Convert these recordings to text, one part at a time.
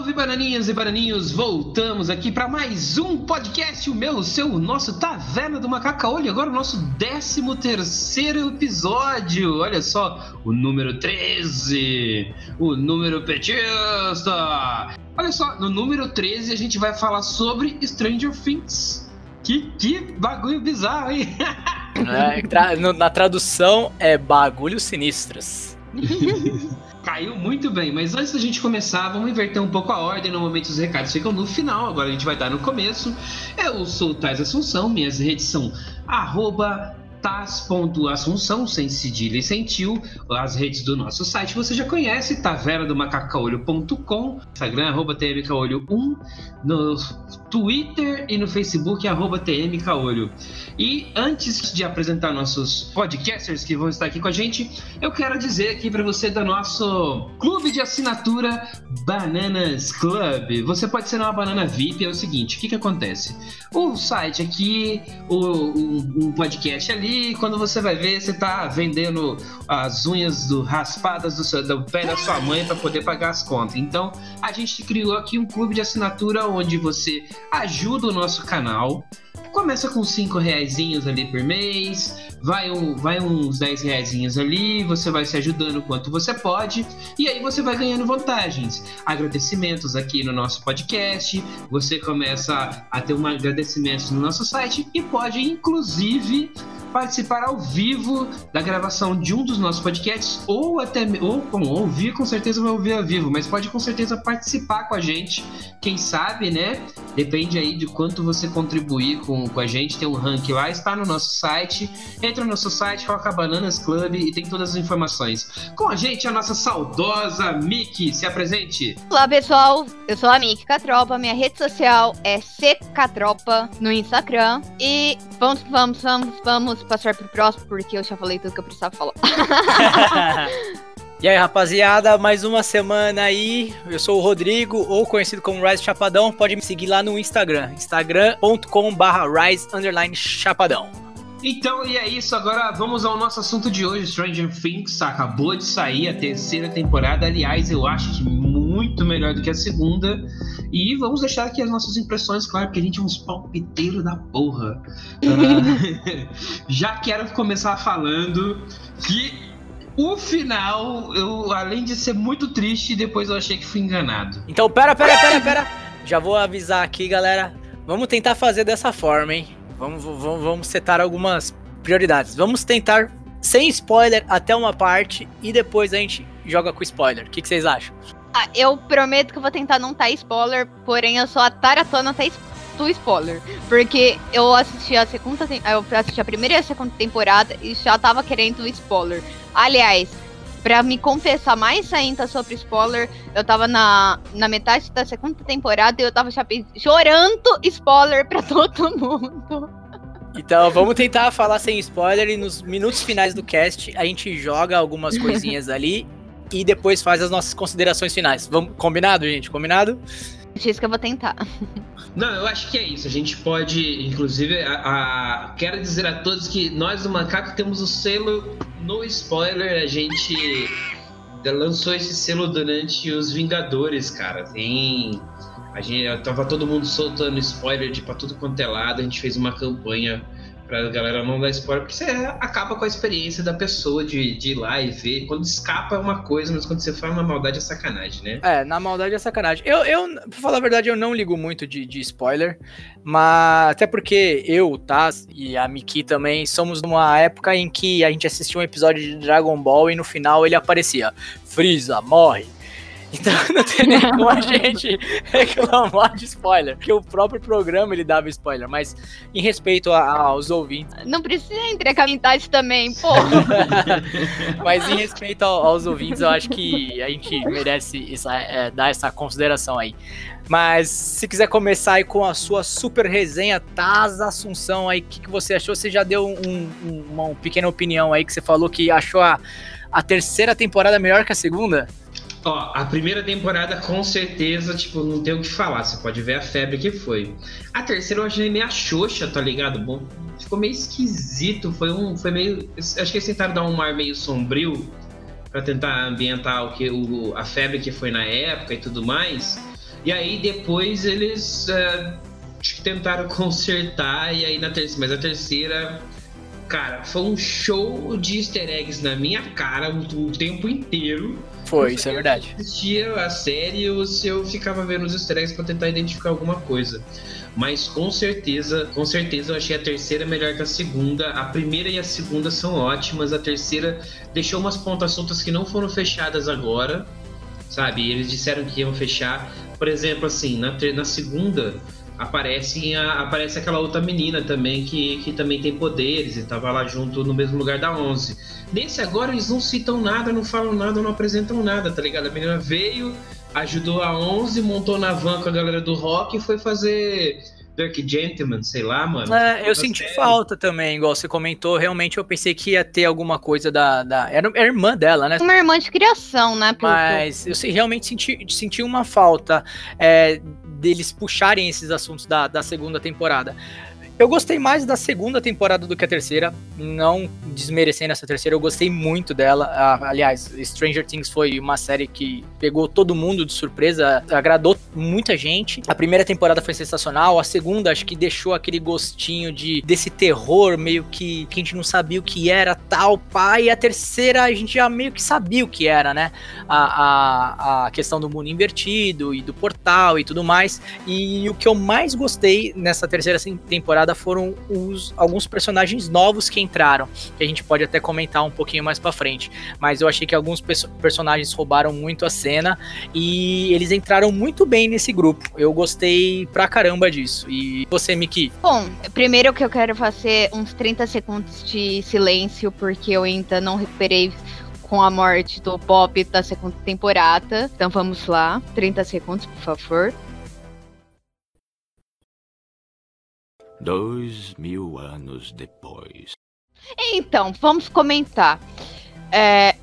Salve bananinhas e bananinhos, voltamos aqui para mais um podcast, o meu, o seu, o nosso Taverna do Macacaolho, agora o nosso 13 terceiro episódio, olha só, o número 13, o número petista. Olha só, no número 13 a gente vai falar sobre Stranger Things. Que, que bagulho bizarro, hein? É, tra na tradução é bagulhos sinistros. Caiu muito bem, mas antes da gente começar, vamos inverter um pouco a ordem. Normalmente os recados ficam no final, agora a gente vai dar no começo. Eu sou o Tais Assunção, minhas redes são arroba tas.assunção, sem cedilha e sem tio, as redes do nosso site você já conhece, tavernadomacacaolho.com, Instagram, arroba tmcaolho1, no Twitter e no Facebook, arroba tmcaolho. E antes de apresentar nossos podcasters que vão estar aqui com a gente, eu quero dizer aqui para você do nosso clube de assinatura Bananas Club. Você pode ser uma banana VIP, é o seguinte, o que que acontece? O site aqui, o, um podcast ali, quando você vai ver, você tá vendendo as unhas do raspadas do, seu, do pé da sua mãe para poder pagar as contas. Então, a gente criou aqui um clube de assinatura onde você ajuda o nosso canal Começa com 5 reais ali por mês, vai, um, vai uns 10 reais ali, você vai se ajudando quanto você pode, e aí você vai ganhando vantagens. Agradecimentos aqui no nosso podcast, você começa a ter um agradecimento no nosso site e pode, inclusive, participar ao vivo da gravação de um dos nossos podcasts, ou até ou bom, ouvir, com certeza vai ouvir ao vivo, mas pode com certeza participar com a gente. Quem sabe, né? Depende aí de quanto você contribuir com, com a gente. Tem um ranking lá, está no nosso site. Entra no nosso site, coloca Bananas Club e tem todas as informações. Com a gente, a nossa saudosa Miki. Se apresente. Olá, pessoal. Eu sou a Miki Catropa. Minha rede social é CCatropa no Instagram. E vamos, vamos, vamos, vamos passar pro próximo, porque eu já falei tudo que eu precisava falar. E aí, rapaziada, mais uma semana aí. Eu sou o Rodrigo, ou conhecido como Rise Chapadão. Pode me seguir lá no Instagram, instagram.com/rise chapadão. Então, e é isso. Agora vamos ao nosso assunto de hoje, Stranger Things. Acabou de sair a terceira temporada. Aliás, eu acho que muito melhor do que a segunda. E vamos deixar aqui as nossas impressões, claro, porque a gente é uns palpiteiros da porra. Uh, já quero começar falando que o final, eu, além de ser muito triste, depois eu achei que fui enganado. Então, pera, pera, pera, pera. Já vou avisar aqui, galera. Vamos tentar fazer dessa forma, hein? Vamos, vamos, vamos setar algumas prioridades. Vamos tentar sem spoiler até uma parte e depois a gente joga com spoiler. O que, que vocês acham? Ah, eu prometo que eu vou tentar não tá spoiler, porém eu sou a taratona tá do spoiler. Porque eu assisti a segunda eu assisti a primeira e a segunda temporada e já tava querendo spoiler. Aliás, para me confessar mais ainda sobre spoiler, eu tava na, na metade da segunda temporada e eu tava chorando spoiler pra todo mundo. Então vamos tentar falar sem spoiler e nos minutos finais do cast a gente joga algumas coisinhas ali e depois faz as nossas considerações finais. Vamos, combinado, gente? Combinado? Diz que eu vou tentar. Não, eu acho que é isso. A gente pode, inclusive, a, a, quero dizer a todos que nós do Macaco temos o selo no spoiler. A gente lançou esse selo durante os Vingadores, cara. Tem. A gente tava todo mundo soltando spoiler de pra tudo quanto é lado. A gente fez uma campanha pra galera não dar spoiler, porque você acaba com a experiência da pessoa de, de ir lá e ver. Quando escapa é uma coisa, mas quando você faz uma maldade é sacanagem, né? É, na maldade é sacanagem. Eu, eu pra falar a verdade, eu não ligo muito de, de spoiler, mas até porque eu, tá, e a Miki também, somos numa época em que a gente assistia um episódio de Dragon Ball e no final ele aparecia: Freeza morre então não tem nem como a gente reclamar de spoiler, porque o próprio programa ele dava spoiler, mas em respeito a, aos ouvintes. Não precisa entregar metade também, pô. mas em respeito aos ouvintes, eu acho que a gente merece essa, é, dar essa consideração aí. Mas se quiser começar aí com a sua super resenha, Taz Assunção aí, o que, que você achou? Você já deu um, um, uma pequena opinião aí que você falou que achou a, a terceira temporada melhor que a segunda? Ó, a primeira temporada com certeza, tipo, não tem o que falar. Você pode ver a febre que foi. A terceira eu achei meio xoxa, tá ligado? Bom, ficou meio esquisito. Foi um. Foi meio. Acho que eles tentaram dar um ar meio sombrio para tentar ambientar o que o, a febre que foi na época e tudo mais. E aí depois eles uh, tentaram consertar, e aí na terceira. Mas a terceira. Cara, foi um show de easter eggs na minha cara o, tempo inteiro. Foi, isso é verdade. Eu assistia a série ou se eu ficava vendo os easter eggs pra tentar identificar alguma coisa. Mas com certeza, com certeza eu achei a terceira melhor que a segunda. A primeira e a segunda são ótimas. A terceira deixou umas pontas soltas que não foram fechadas agora, sabe? Eles disseram que iam fechar. Por exemplo, assim, na, na segunda aparece, a, aparece aquela outra menina também que, que também tem poderes e tava lá junto no mesmo lugar da 11. Nesse agora eles não citam nada, não falam nada, não apresentam nada, tá ligado? A menina veio, ajudou a 11, montou na van com a galera do rock e foi fazer Dirk Gentleman, sei lá, mano. É, eu senti série. falta também, igual você comentou. Realmente eu pensei que ia ter alguma coisa da. da era, era irmã dela, né? Uma irmã de criação, né? Mas eu realmente senti, senti uma falta é, deles puxarem esses assuntos da, da segunda temporada. Eu gostei mais da segunda temporada do que a terceira, não desmerecendo essa terceira, eu gostei muito dela. Aliás, Stranger Things foi uma série que pegou todo mundo de surpresa, agradou muita gente. A primeira temporada foi sensacional, a segunda acho que deixou aquele gostinho de desse terror meio que, que a gente não sabia o que era, tal, pai. E a terceira a gente já meio que sabia o que era, né? A, a, a questão do mundo invertido e do portal e tudo mais. E o que eu mais gostei nessa terceira temporada temporada foram os, alguns personagens novos que entraram, que a gente pode até comentar um pouquinho mais para frente. Mas eu achei que alguns perso personagens roubaram muito a cena e eles entraram muito bem nesse grupo. Eu gostei pra caramba disso. E você, Miki? Bom, primeiro que eu quero fazer uns 30 segundos de silêncio, porque eu ainda não recuperei com a morte do Bob da segunda temporada. Então vamos lá, 30 segundos, por favor. Dois mil anos depois. Então, vamos comentar. É,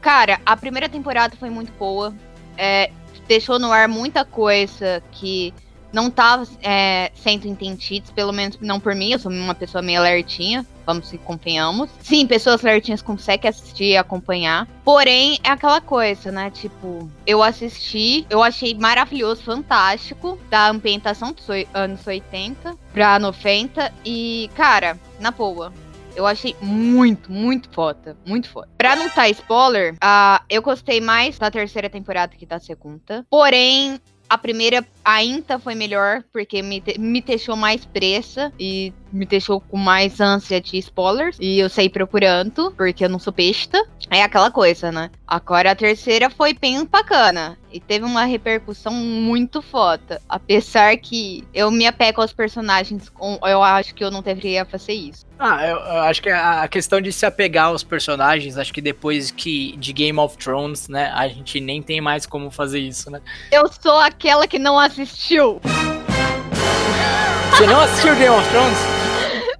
cara, a primeira temporada foi muito boa. É, deixou no ar muita coisa que não estava é, sendo entendidos, pelo menos não por mim, eu sou uma pessoa meio alertinha, vamos se convenhamos. Sim, pessoas alertinhas conseguem assistir e acompanhar. Porém, é aquela coisa, né? Tipo, eu assisti, eu achei maravilhoso, fantástico, da ambientação dos anos 80 pra 90. E, cara, na boa, eu achei muito, muito foda. Muito foda. Pra não tá spoiler, uh, eu gostei mais da terceira temporada que da segunda. Porém, a primeira ainda foi melhor, porque me, me deixou mais pressa e me deixou com mais ânsia de spoilers. E eu saí procurando, porque eu não sou besta. É aquela coisa, né? Agora a terceira foi bem bacana. E teve uma repercussão muito foda. Apesar que eu me apego aos personagens, eu acho que eu não deveria fazer isso. Ah, eu, eu acho que a questão de se apegar aos personagens, acho que depois que de Game of Thrones, né, a gente nem tem mais como fazer isso, né? Eu sou aquela que não assistiu. Você não assistiu Game of Thrones?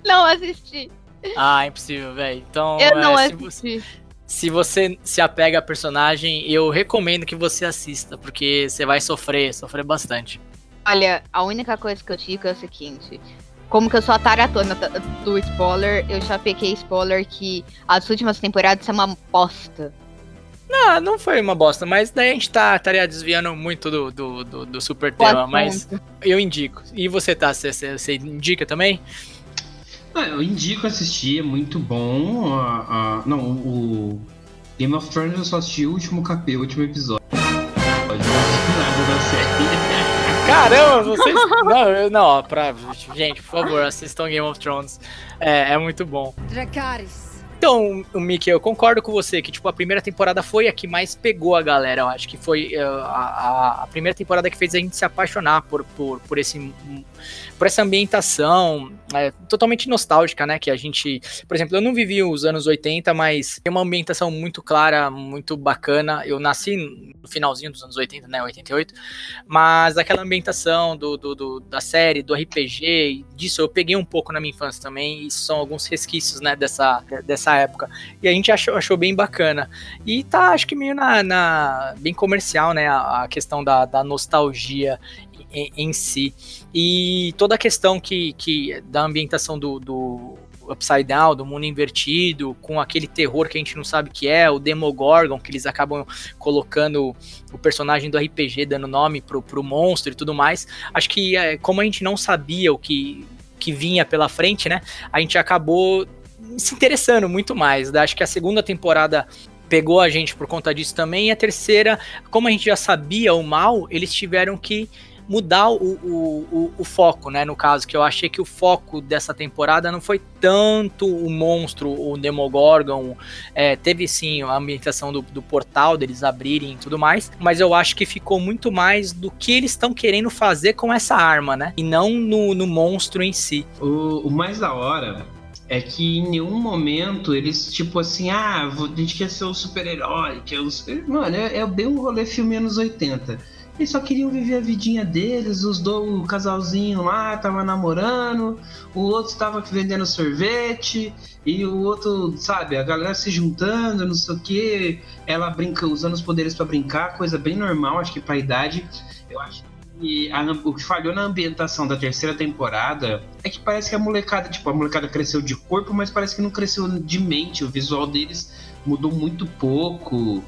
Não assisti. Ah, impossível, velho. Então, eu não é, assisti. Se você se apega a personagem, eu recomendo que você assista, porque você vai sofrer, sofrer bastante. Olha, a única coisa que eu digo é o seguinte: como que eu sou a taratona do spoiler, eu já peguei spoiler que as últimas temporadas são uma bosta. Não, não foi uma bosta, mas daí a gente tá, estaria desviando muito do, do, do, do super tema, mas eu indico. E você tá, você, você indica também? Ah, eu indico assistir, é muito bom. Uh, uh, não, o Game of Thrones eu só assisti o último capítulo, o último episódio. Pode não nada da série. Caramba, vocês. não, não, ó, pra. Gente, por favor, assistam Game of Thrones. É, é muito bom. Dracarys. Então, Mickey, eu concordo com você que, tipo, a primeira temporada foi a que mais pegou a galera. Eu acho que foi uh, a, a, primeira temporada que fez a gente se apaixonar por, por, por esse por essa ambientação é, totalmente nostálgica, né? Que a gente, por exemplo, eu não vivi os anos 80, mas tem uma ambientação muito clara, muito bacana. Eu nasci no finalzinho dos anos 80, né? 88, mas aquela ambientação do, do, do da série, do RPG, disso eu peguei um pouco na minha infância também, e são alguns resquícios, né? Dessa, dessa época. E a gente achou, achou bem bacana. E tá, acho que meio na, na bem comercial, né? A, a questão da, da nostalgia em, em, si. E toda a questão que, que da ambientação do, do, Upside Down, do mundo invertido, com aquele terror que a gente não sabe que é, o Demogorgon, que eles acabam colocando o personagem do RPG, dando nome pro, pro monstro e tudo mais. Acho que, é, como a gente não sabia o que, que vinha pela frente, né? A gente acabou se interessando muito mais. Né? Acho que a segunda temporada pegou a gente por conta disso também. E a terceira, como a gente já sabia o mal, eles tiveram que mudar o, o, o, o, foco, né? No caso, que eu achei que o foco dessa temporada não foi tanto o monstro, o Demogorgon. É, teve sim a ambientação do, do portal deles abrirem e tudo mais, mas eu acho que ficou muito mais do que eles estão querendo fazer com essa arma, né? E não no, no monstro em si. O, mais da hora é que em nenhum momento eles, tipo assim, ah, a gente quer ser o super-herói, que é o super... Mano, é, é bem um rolê filme anos 80 eles só queriam viver a vidinha deles, os dois, o casalzinho lá tava namorando, o outro estava vendendo sorvete, e o outro, sabe, a galera se juntando, não sei o que, ela brinca, usando os poderes para brincar, coisa bem normal, acho que pra idade. Eu acho que a, o que falhou na ambientação da terceira temporada é que parece que a molecada, tipo, a molecada cresceu de corpo, mas parece que não cresceu de mente. O visual deles mudou muito pouco.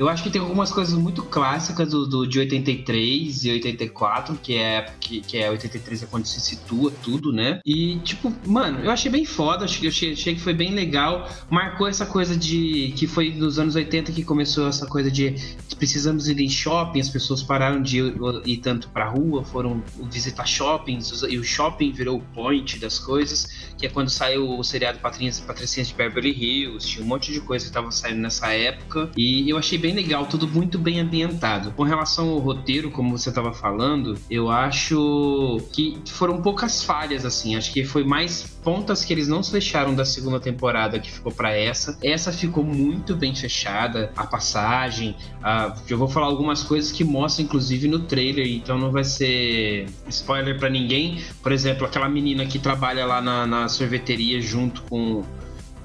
Eu acho que tem algumas coisas muito clássicas do, do, de 83 e 84, que é que, que é 83 é quando se situa tudo, né? E, tipo, mano, eu achei bem foda, achei, achei, achei que foi bem legal. Marcou essa coisa de. que foi nos anos 80 que começou essa coisa de precisamos ir em shopping, as pessoas pararam de ir, ir tanto pra rua, foram visitar shoppings, e o shopping virou o point das coisas, que é quando saiu o seriado Patricinhas de Beverly Hills, tinha um monte de coisa que tava saindo nessa época. E eu achei bem legal, tudo muito bem ambientado. Com relação ao roteiro, como você estava falando, eu acho que foram poucas falhas, assim. Acho que foi mais pontas que eles não fecharam da segunda temporada que ficou para essa. Essa ficou muito bem fechada, a passagem. A... Eu vou falar algumas coisas que mostram, inclusive, no trailer, então não vai ser spoiler para ninguém. Por exemplo, aquela menina que trabalha lá na, na sorveteria junto com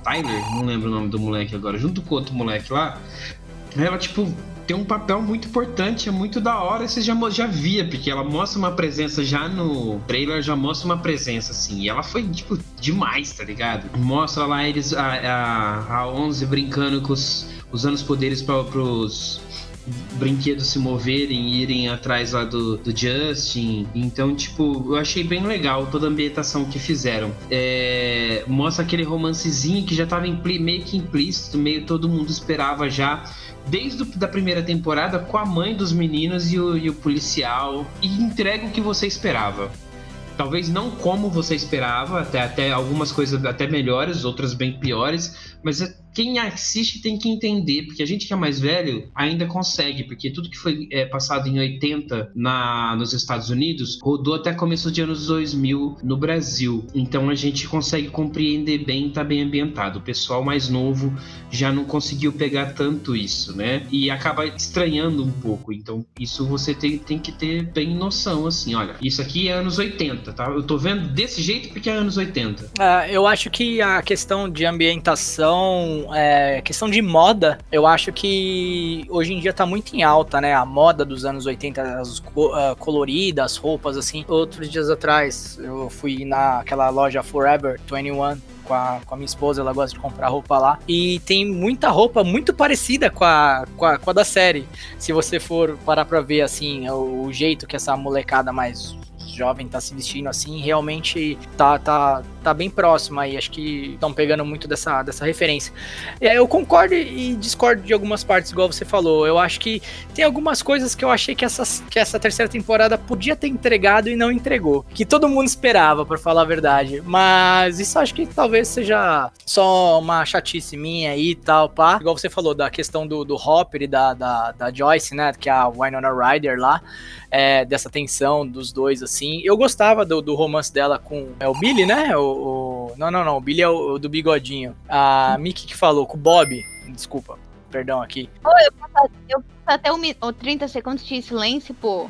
Tyler, não lembro o nome do moleque agora, junto com outro moleque lá, ela, tipo, tem um papel muito importante, é muito da hora, você já, já via, porque ela mostra uma presença já no trailer, já mostra uma presença, assim, e ela foi, tipo, demais, tá ligado? Mostra lá eles, a, a, a 11 brincando com os, usando os poderes para pros brinquedos se moverem e irem atrás lá do, do Justin. Então, tipo, eu achei bem legal toda a ambientação que fizeram. É, mostra aquele romancezinho que já tava meio que implícito, meio todo mundo esperava já desde a primeira temporada com a mãe dos meninos e o, e o policial e entrega o que você esperava. Talvez não como você esperava, até, até algumas coisas até melhores, outras bem piores, mas é quem assiste tem que entender, porque a gente que é mais velho ainda consegue, porque tudo que foi é, passado em 80 na, nos Estados Unidos rodou até começo de anos 2000 no Brasil. Então a gente consegue compreender bem, tá bem ambientado. O pessoal mais novo já não conseguiu pegar tanto isso, né? E acaba estranhando um pouco. Então isso você tem, tem que ter bem noção, assim, olha, isso aqui é anos 80, tá? Eu tô vendo desse jeito porque é anos 80. É, eu acho que a questão de ambientação é, questão de moda, eu acho que hoje em dia tá muito em alta, né? A moda dos anos 80, as uh, coloridas, as roupas, assim. Outros dias atrás, eu fui naquela loja Forever 21 com a, com a minha esposa, ela gosta de comprar roupa lá. E tem muita roupa muito parecida com a, com a, com a da série. Se você for parar pra ver, assim, o, o jeito que essa molecada mais jovem tá se vestindo assim, realmente tá, tá, tá bem próximo aí. Acho que estão pegando muito dessa, dessa referência. É, eu concordo e discordo de algumas partes, igual você falou. Eu acho que tem algumas coisas que eu achei que, essas, que essa terceira temporada podia ter entregado e não entregou. Que todo mundo esperava, para falar a verdade. Mas isso acho que talvez seja só uma chatice minha aí e tal, pá. Igual você falou da questão do, do Hopper e da, da, da Joyce, né? Que é a Winona Ryder lá é, dessa tensão dos dois, assim. Eu gostava do, do romance dela com é o Billy, né? O, o, não, não, não. O Billy é o, o do bigodinho. A Mickey que falou, com o Bob. Desculpa, perdão aqui. Oh, eu, eu até o, o 30 segundos de silêncio, pô.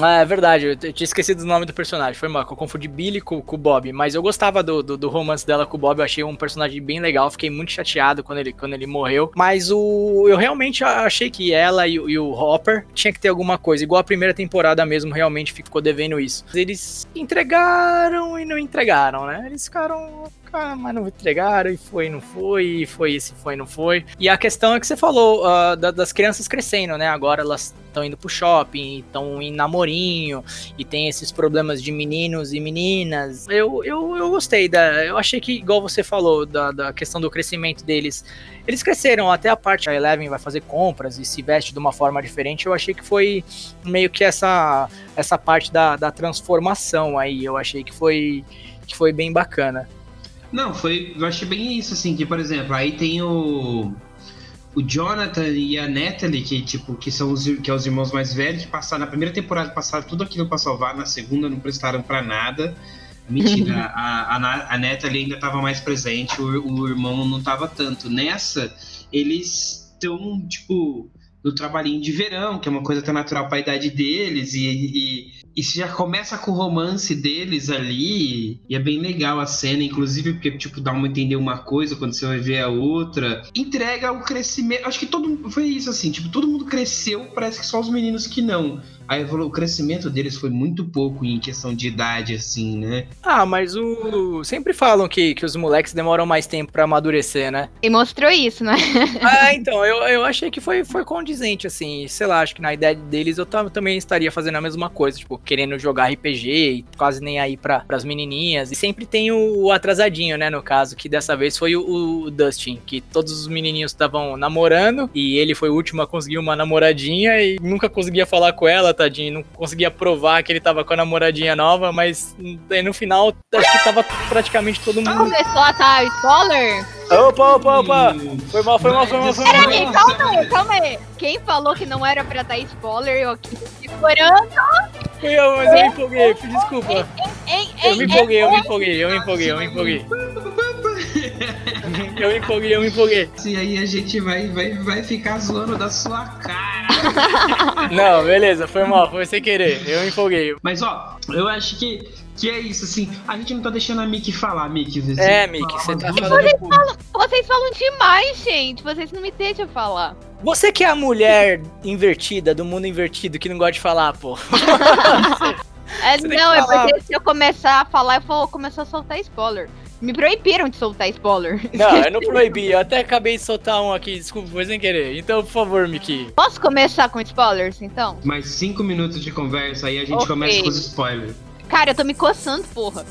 Ah, é verdade, eu tinha esquecido o nome do personagem. Foi mal, eu confundi Billy com, com o Bob. Mas eu gostava do, do, do, romance dela com o Bob, eu achei um personagem bem legal. Fiquei muito chateado quando ele, quando ele morreu. Mas o eu realmente achei que ela e, e o Hopper tinha que ter alguma coisa. Igual a primeira temporada mesmo, realmente ficou devendo isso. Eles entregaram e não entregaram, né? Eles ficaram ah, mas não entregaram, e foi, não foi, e foi, e foi, não foi. E a questão é que você falou uh, da, das crianças crescendo, né? Agora elas estão indo pro shopping, estão em namorinho, e tem esses problemas de meninos e meninas. Eu, eu, eu gostei da. Eu achei que, igual você falou, da, da questão do crescimento deles. Eles cresceram até a parte a Eleven vai fazer compras e se veste de uma forma diferente. Eu achei que foi meio que essa, essa parte da, da transformação aí. Eu achei que foi, que foi bem bacana. Não, foi. Eu achei bem isso, assim, que, por exemplo, aí tem o. O Jonathan e a Natalie, que, tipo, que são os, que é os irmãos mais velhos, que passaram na primeira temporada passaram tudo aquilo para salvar, na segunda não prestaram para nada. Mentira, a, a, a Natalie ainda estava mais presente, o, o irmão não estava tanto. Nessa, eles estão, tipo, no trabalhinho de verão, que é uma coisa tão natural para a idade deles, e, e e já começa com o romance deles ali, e é bem legal a cena, inclusive porque, tipo, dá uma entender uma coisa quando você vai ver a outra. Entrega o crescimento. Acho que todo foi isso, assim, tipo, todo mundo cresceu, parece que só os meninos que não. Aí o crescimento deles foi muito pouco em questão de idade, assim, né? Ah, mas o. Sempre falam que, que os moleques demoram mais tempo para amadurecer, né? E mostrou isso, né? ah, então, eu, eu achei que foi, foi condizente, assim. Sei lá, acho que na ideia deles eu também estaria fazendo a mesma coisa, tipo, querendo jogar RPG e quase nem aí pra, pras menininhas. E sempre tem o, o atrasadinho, né, no caso, que dessa vez foi o, o Dustin, que todos os menininhos estavam namorando e ele foi o último a conseguir uma namoradinha e nunca conseguia falar com ela, tadinho, não conseguia provar que ele tava com a namoradinha nova, mas aí no final acho que tava praticamente todo mundo. Começou a spoiler? Opa, opa, opa! Foi mal, foi mal, foi mal, foi mal. Peraí, calma aí, calma aí. Quem falou que não era pra dar spoiler, eu aqui segurando. Fui eu, mas eu me empolguei, desculpa. Eu me empolguei, eu me empolguei, eu me empolguei, eu me empolguei. Eu me empolguei, eu me empolguei. E aí a gente vai, vai, vai ficar zoando da sua cara. Não, beleza, foi mal, foi sem querer. Eu me empolguei. Mas ó, eu acho que que é isso, assim, a gente não tá deixando a Mickey falar, Mickey. Você é, Mickey, você tá falando. Vocês falam, vocês falam demais, gente. Vocês não me deixam falar. Você que é a mulher invertida, do mundo invertido, que não gosta de falar, pô. é, não, é porque se eu começar a falar, eu vou começar a soltar spoiler. Me proibiram de soltar spoiler. Não, eu não proibi. Eu até acabei de soltar um aqui, desculpa, foi sem querer. Então, por favor, Miki. Posso começar com spoilers, então? Mais cinco minutos de conversa, aí a gente okay. começa com os spoilers. Cara, eu tô me coçando, porra.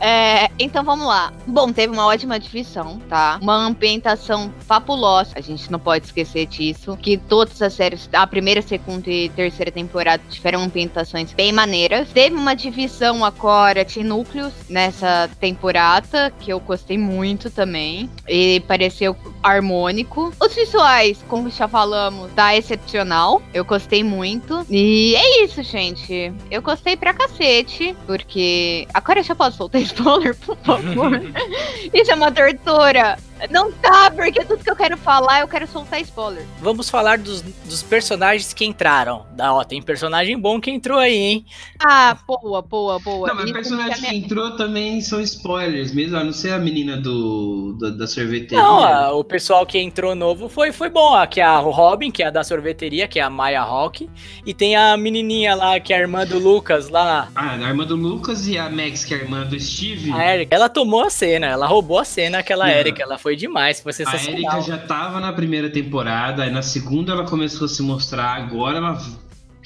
É, então vamos lá. Bom, teve uma ótima divisão, tá? Uma ambientação fabulosa. A gente não pode esquecer disso. Que todas as séries, a primeira, segunda e terceira temporada tiveram ambientações bem maneiras. Teve uma divisão agora de núcleos nessa temporada, que eu gostei muito também. E pareceu harmônico. Os visuais, como já falamos, tá excepcional. Eu gostei muito. E é isso, gente. Eu gostei pra cacete, porque agora eu já posso soltar spoiler, por favor. Isso é uma tortura. Não tá, porque tudo que eu quero falar, eu quero soltar spoiler. Vamos falar dos, dos personagens que entraram. Da, ó, tem personagem bom que entrou aí, hein? Ah, boa, boa, boa. Não, mas personagem que entrou também são spoilers mesmo, a não ser a menina do, do da sorveteria. Não, a, o pessoal que entrou novo foi, foi bom. Aqui é a Robin, que é a da sorveteria, que é a Maya Hawk. E tem a menininha lá, que é a irmã do Lucas lá. Ah, a irmã do Lucas e a Max, que é a irmã do Steve. A Erika. Ela tomou a cena, ela roubou a cena, aquela Erika. Ela foi foi demais, foi sensacional. A Erika já tava na primeira temporada, aí na segunda ela começou a se mostrar, agora ela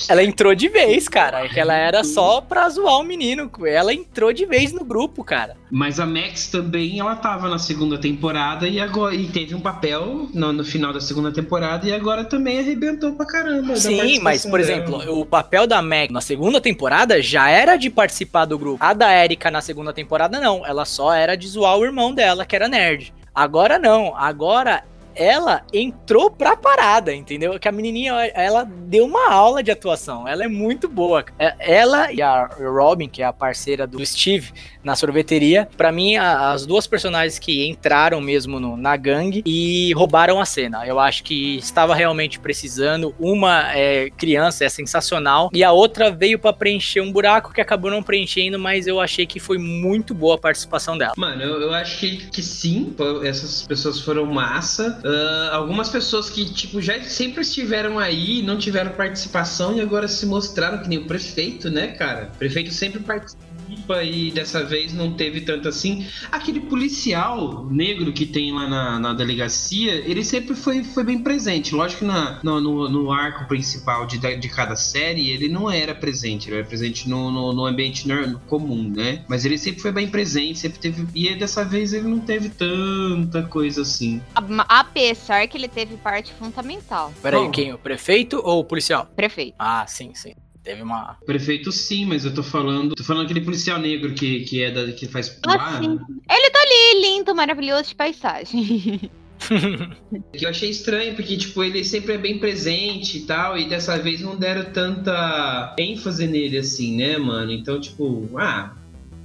ela entrou de vez, cara. Que ela era só pra zoar o menino. Ela entrou de vez no grupo, cara. Mas a Max também, ela tava na segunda temporada e agora e teve um papel no, no final da segunda temporada e agora também arrebentou pra caramba. Sim, mas, por exemplo, o papel da Max na segunda temporada já era de participar do grupo. A da Erika na segunda temporada, não. Ela só era de zoar o irmão dela, que era nerd. Agora não, agora ela entrou pra parada, entendeu? Que a menininha, ela deu uma aula de atuação. Ela é muito boa. É, ela e a Robin, que é a parceira do Steve na sorveteria, para mim, as duas personagens que entraram mesmo no, na gangue e roubaram a cena. Eu acho que estava realmente precisando. Uma é, criança é sensacional e a outra veio para preencher um buraco que acabou não preenchendo, mas eu achei que foi muito boa a participação dela. Mano, eu, eu acho que, que sim, essas pessoas foram massa. Uh, algumas pessoas que, tipo, já sempre estiveram aí, não tiveram participação e agora se mostraram que nem o prefeito, né, cara? O prefeito sempre participa e dessa vez não teve tanto assim. Aquele policial negro que tem lá na, na delegacia, ele sempre foi, foi bem presente. Lógico que na, no, no, no arco principal de, de cada série ele não era presente, ele era presente no, no, no ambiente comum, né? Mas ele sempre foi bem presente, sempre teve. E dessa vez ele não teve tanta coisa assim. Apesar que ele teve parte fundamental. Peraí, quem? O prefeito ou o policial? Prefeito. Ah, sim, sim teve uma. Prefeito sim, mas eu tô falando. Tô falando aquele policial negro que, que é da, que faz. Ah, sim. Ele tá ali, lindo, maravilhoso de paisagem. que eu achei estranho, porque, tipo, ele sempre é bem presente e tal, e dessa vez não deram tanta ênfase nele, assim, né, mano? Então, tipo, ah,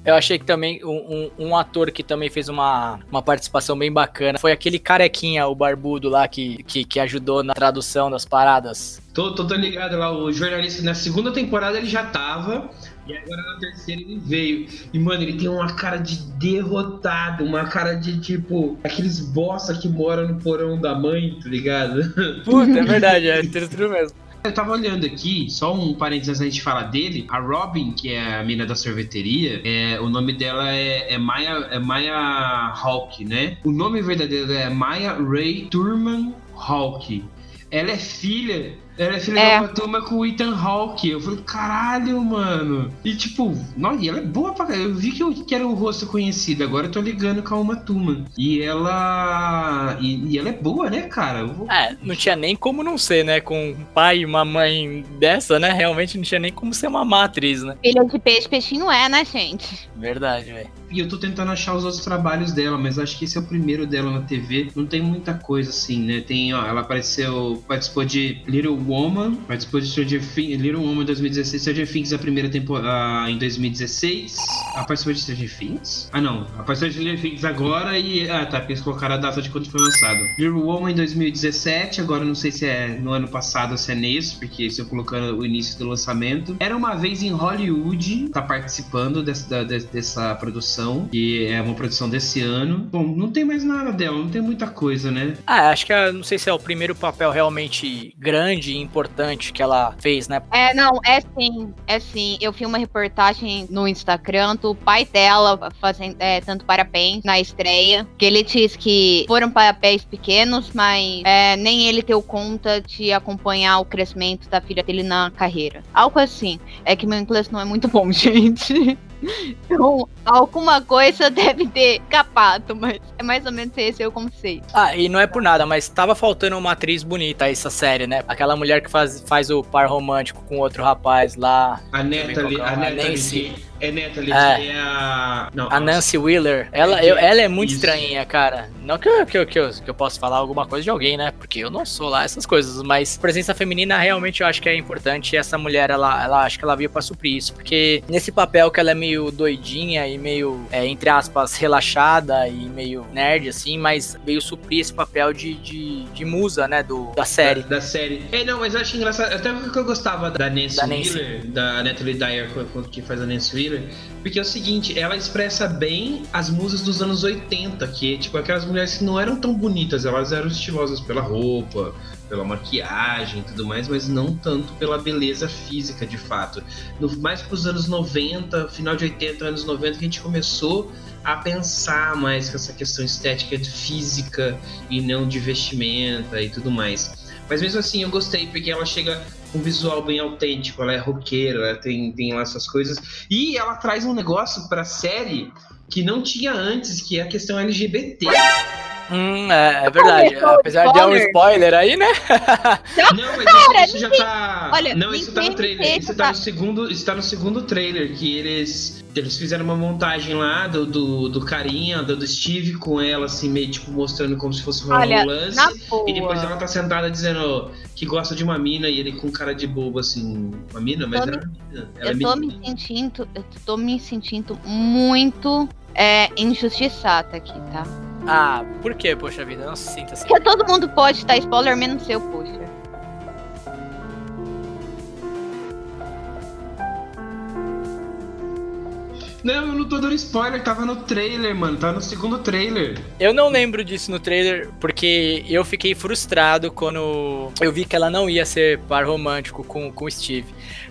eu achei que também um, um, um, ator que também fez uma, uma participação bem bacana foi aquele carequinha, o barbudo lá, que, que, que ajudou na tradução das paradas. Tô, tô, tô ligado lá, o jornalista na segunda temporada ele já tava, e agora na terceira ele veio. E, mano, ele tem uma cara de derrotado, uma cara de tipo, aqueles bosta que moram no porão da mãe, tá ligado? Puta, é verdade, é tudo mesmo. Eu tava olhando aqui, só um parênteses antes da gente falar dele. A Robin, que é a mina da sorveteria, é, o nome dela é, é Maya, é Maya Hawk, né? O nome verdadeiro é Maya Ray Turman Hawk. Ela é filha ela é filha é. de uma turma com o Ethan Hawke. Eu falei, caralho, mano. E tipo, não, e ela é boa pra caralho. Eu vi que, eu, que era um rosto conhecido, agora eu tô ligando com a Uma Turma. E ela. E, e, ela é boa, né, cara? Vou... É, não tinha nem como não ser, né? Com um pai e uma mãe dessa, né? Realmente não tinha nem como ser uma matriz, né? Filha de peixe, peixinho é, né, gente? Verdade, velho. E eu tô tentando achar os outros trabalhos dela, mas acho que esse é o primeiro dela na TV. Não tem muita coisa assim, né? Tem, ó, ela apareceu, participou de Little Woman, participou de Stranger Things, Little Woman em 2016, Stranger Things a primeira temporada em 2016. Ela participou de Stranger Things? Ah, não. Ela participou de Stranger Things agora e. Ah, tá, porque eles colocaram a data de quando foi lançado. Little Woman em 2017, agora não sei se é no ano passado ou se é nesse, porque eu colocando o início do lançamento. Era uma vez em Hollywood, tá participando dessa produção, que é uma produção desse ano. Bom, não tem mais nada dela, não tem muita coisa, né? Ah, acho que é, não sei se é o primeiro papel realmente grande e importante que ela fez, né? É, não, é sim, é sim. Eu vi uma reportagem no Instagram do pai dela fazendo é, tanto parabéns na estreia, que ele diz que foram papéis pequenos, mas é, nem ele deu conta de acompanhar o crescimento da filha dele na carreira. Algo assim. É que meu inglês não é muito bom, gente. Então, alguma coisa deve ter capado, mas é mais ou menos esse o conceito. Ah, e não é por nada, mas tava faltando uma atriz bonita essa série, né? Aquela mulher que faz, faz o par romântico com outro rapaz lá. A neta ali, a neta Nancy. É Natalie, é. é a. Não, a Nancy Wheeler. Ela, é, eu, ela é muito Isso. estranha, cara. Não que eu, que, eu, que, eu, que eu possa falar alguma coisa de alguém, né? Porque eu não sou lá essas coisas. Mas presença feminina realmente eu acho que é importante. E essa mulher, ela, ela acho que ela veio pra suprir isso. Porque nesse papel que ela é meio doidinha e meio, é, entre aspas, relaxada e meio nerd, assim, mas veio suprir esse papel de, de, de musa, né? Do, da série. Da, da, série. É, não, mas eu acho engraçado. Até porque eu gostava da Nancy, da Nancy. Wheeler, da Natalie Dyer, que faz a Nancy Wheeler porque é o seguinte, ela expressa bem as musas dos anos 80, que tipo aquelas mulheres que não eram tão bonitas, elas eram estilosas pela roupa, pela maquiagem e tudo mais, mas não tanto pela beleza física de fato. No, mais para os anos 90, final de 80, anos 90, que a gente começou a pensar mais com essa questão estética física e não de vestimenta e tudo mais. Mas mesmo assim eu gostei, porque ela chega um visual bem autêntico, ela é roqueira, ela tem, tem lá essas coisas. E ela traz um negócio pra série que não tinha antes, que é a questão LGBT. Hum, é, é verdade. Apesar de é um spoiler. aí, né? Não, mas Cara, isso, isso já tá. olha, não, isso tá no trailer. fez Isso tá no segundo. Isso tá no segundo trailer. Que eles. Eles fizeram uma montagem lá do, do, do carinha, do, do Steve com ela, assim, meio tipo mostrando como se fosse um Olha, boa. E depois ela tá sentada dizendo que gosta de uma mina e ele com cara de bobo, assim. Uma mina, mas era uma mina. Ela é eu tô me sentindo, eu tô me sentindo muito é, injustiçada aqui, tá? Ah, por que, poxa vida? Não se sinta assim. Porque todo mundo pode dar spoiler, menos eu, poxa. Não, eu não tô dando spoiler, tava no trailer, mano. Tava no segundo trailer. Eu não lembro disso no trailer, porque eu fiquei frustrado quando eu vi que ela não ia ser par romântico com, com o Steve.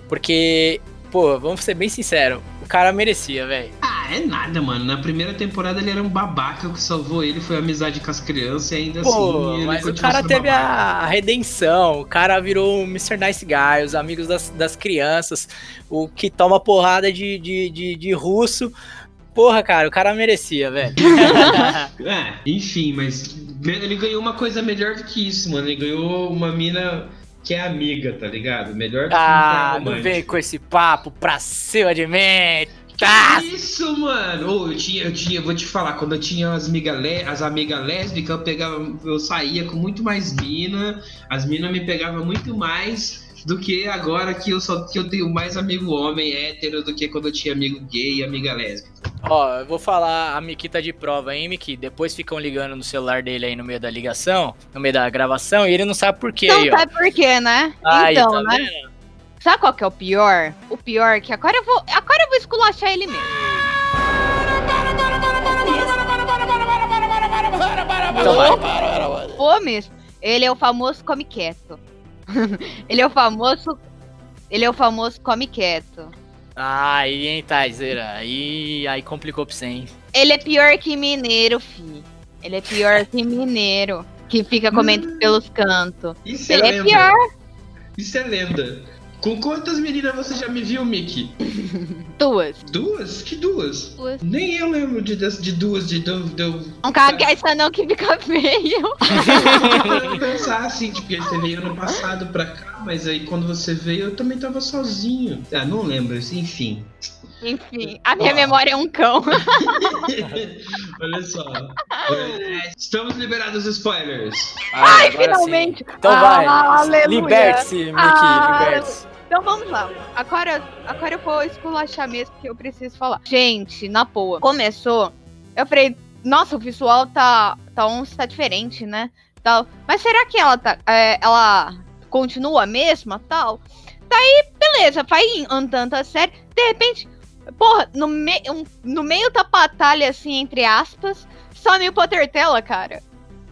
Porque, pô, vamos ser bem sinceros, o cara merecia, velho. Ah, é nada, mano. Na primeira temporada ele era um babaca, o que salvou ele foi a amizade com as crianças e ainda Pô, assim. mas o cara teve babaca. a, redenção, o cara virou o Mr. Nice Guy, os amigos das, das crianças, o que toma porrada de, de, de, de russo. Porra, cara, o cara merecia, velho. É, enfim, mas ele ganhou uma coisa melhor do que isso, mano. Ele ganhou uma mina que é amiga, tá ligado? Melhor do que ah, não vem com esse papo pra cima de mim. Tá. Isso, mano! Ô, eu tinha, eu tinha, vou te falar, quando eu tinha as amigas as amigas lésbicas, eu pegava, eu saía com muito mais mina, as minas me pegavam muito mais do que agora que eu só que eu tenho mais amigo homem hétero do que quando eu tinha amigo gay e amiga lésbica. Ó, eu vou falar a Miki tá de prova, hein, Miki? Depois ficam ligando no celular dele aí no meio da ligação, no meio da gravação, e ele não sabe por quê Não aí, ó. sabe por quê, né? Aí, então, tá né? vendo? Sabe qual que é o pior? O pior é que agora eu vou. Agora eu vou esculachar ele mesmo. Então vai. Vou mesmo. Ele é o famoso come quieto. ele é o famoso. Ele é o famoso come quieto. Aí, hein, Taizeira. Aí, aí complicou pra você, hein? Ele é pior que mineiro, fi. Ele é pior que mineiro. Que fica comendo pelos cantos. Isso é Ele é lenda. pior. Isso é lenda. Com quantas meninas você já me viu, Mickey? Duas. Duas? Que duas? Duas. Nem eu lembro de, de, de duas, de, de, de, Não caga essa não que fica feio. Eu pensar assim, tipo, você veio ano passado pra cá, mas aí quando você veio eu também tava sozinho. Ah, não lembro, enfim. Enfim, a minha memória é um cão. Olha só. Estamos liberados dos spoilers. Ai, agora finalmente. sim. Então vai. Ah, aleluia. Liberte-se, Miki, Ah, liberte-se. Então vamos lá. Agora, agora eu vou esculachar mesmo, porque eu preciso falar. Gente, na boa. Começou, eu falei, nossa, o visual tá, tá um tá diferente, né? Tal. Mas será que ela tá. é, ela continua a mesma tal? Daí, beleza, vai andando a série. De repente, porra, no, me, um- no meio da batalha, assim, entre aspas, some o Pottertella, cara.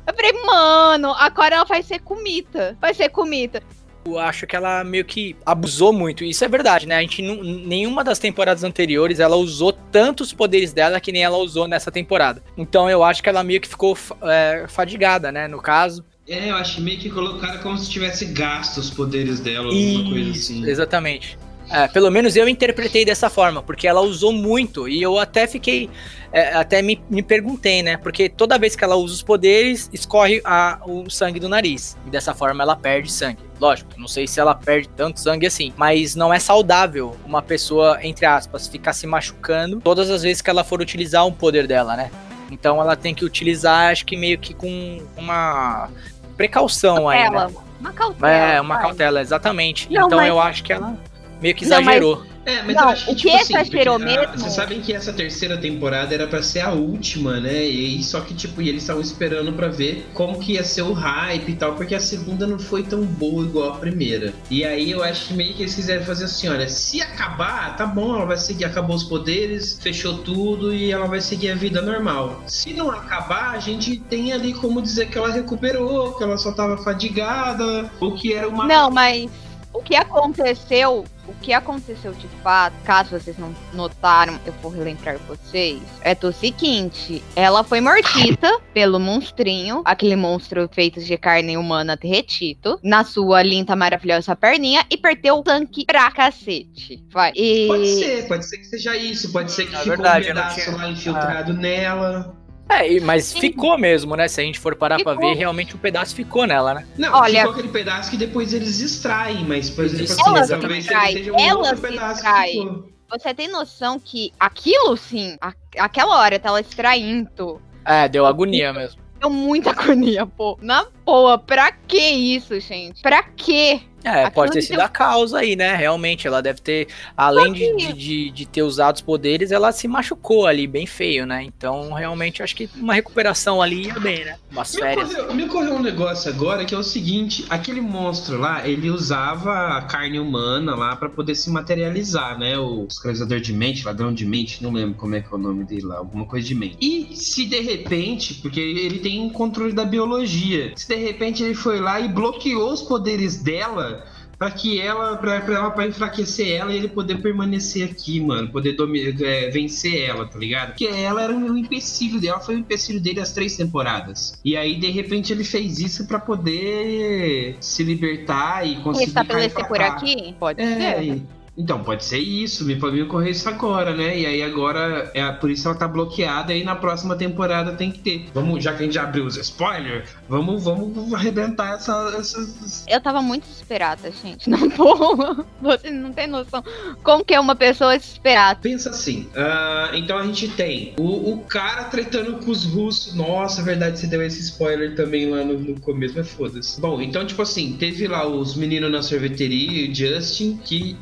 Eu falei, mano, agora ela vai ser comida. Vai ser comida. Eu acho que ela meio que abusou muito. Isso é verdade, né? A gente não, nenhuma das temporadas anteriores ela usou tantos poderes dela que nem ela usou nessa temporada. Então eu acho que ela meio que ficou é, fadigada, né? No caso. É, eu acho meio que colocaram como se tivesse gasto os poderes dela, alguma coisa Isso, assim. exatamente. É, pelo menos eu interpretei dessa forma, porque ela usou muito e eu até fiquei, é, até me, me perguntei, né? Porque toda vez que ela usa os poderes, escorre a- o sangue do nariz e dessa forma ela perde sangue. Lógico, não sei se ela perde tanto sangue assim, mas não é saudável uma pessoa, entre aspas, ficar se machucando todas as vezes que ela for utilizar um poder dela, né? Então ela tem que utilizar, acho que meio que com uma precaução aí, né? Uma cautela. É, uma vai. cautela, exatamente. Não, então mas- eu acho que ela meio que Não, mas- exagerou. É, mas Não, eu acho que, o que tipo assim, exagerou porque, ah, mesmo- Vocês sabem que essa terceira temporada era pra ser a última, né? E aí, só que, tipo, e eles estavam esperando pra ver como que ia ser o hype e tal, porque a segunda não foi tão boa igual a primeira. E aí eu acho que meio que eles quiseram fazer assim, olha, se acabar, tá bom, ela vai seguir, acabou os poderes, fechou tudo e ela vai seguir a vida normal. Se não acabar, a gente tem ali como dizer que ela recuperou, que ela só tava fadigada, ou que era uma Não, mas o que aconteceu, o que aconteceu de fato, caso vocês não notaram, eu vou relembrar vocês, é do seguinte, ela foi mordida pelo monstrinho, aquele monstro feito de carne humana derretido, na sua linda, maravilhosa perninha, e perdeu o tanque pra cacete. Vai. E... Pode ser, pode ser que seja isso, pode ser que É ficou verdade, um pedaço tinha- lá infiltrado nela. É, mas ficou mesmo, né? Se a gente for parar pra Ficou. ver, realmente um pedaço ficou nela, né? Não, Olha- ficou aquele pedaço que depois eles extraem, mas, por exemplo, Eles- assim, Ela talvez extrai, seja um ela outro se pedaço extrai. que ficou. Você tem noção que aquilo sim, a- aquela hora tá ela extraindo, É, deu agonia mesmo. deu muita agonia, pô. Na boa, pra que isso, gente? Pra quê? É, Aquilo pode ter sido a causa aí, né? Realmente, ela deve ter, além de, de, de- ter usado os poderes, ela se machucou ali, bem feio, né? Então, realmente, acho que uma recuperação ali ia bem, né? Umas Me férias. ocorreu, me ocorreu um negócio agora que é o seguinte: aquele monstro lá, ele usava a carne humana lá pra poder se materializar, né? O escravizador de mente, ladrão de mente, não lembro como é que é o nome dele lá, alguma coisa de mente. E se de repente, porque ele tem um controle da biologia, se de repente ele foi lá e bloqueou os poderes dela. Pra que ela, pra, pra ela, pra enfraquecer ela e ele poder permanecer aqui, mano. Poder é, vencer ela, tá ligado? Porque ela era um empecilho dela, foi um empecilho dele as três temporadas. E aí, de repente, ele fez isso pra poder se libertar e conseguir. Restabelecer cair pra por aqui? Pode É, ser. Então, pode ser isso, me pode ocorrer isso agora, né? E aí agora, é por isso ela tá bloqueada e na próxima temporada tem que ter. Vamos, já que a gente já abriu os spoilers, vamos, vamos arrebentar essa- essas, Eu tava muito desesperada, gente. Não boa. Você não tem noção como que é uma pessoa desesperada. Pensa assim, ah, então a gente tem o, o cara tretando com os russos. Nossa, é verdade, você deu esse spoiler também lá no, no começo, mas foda-se. Bom, então, tipo assim, teve lá os meninos na sorveteria e o Justin que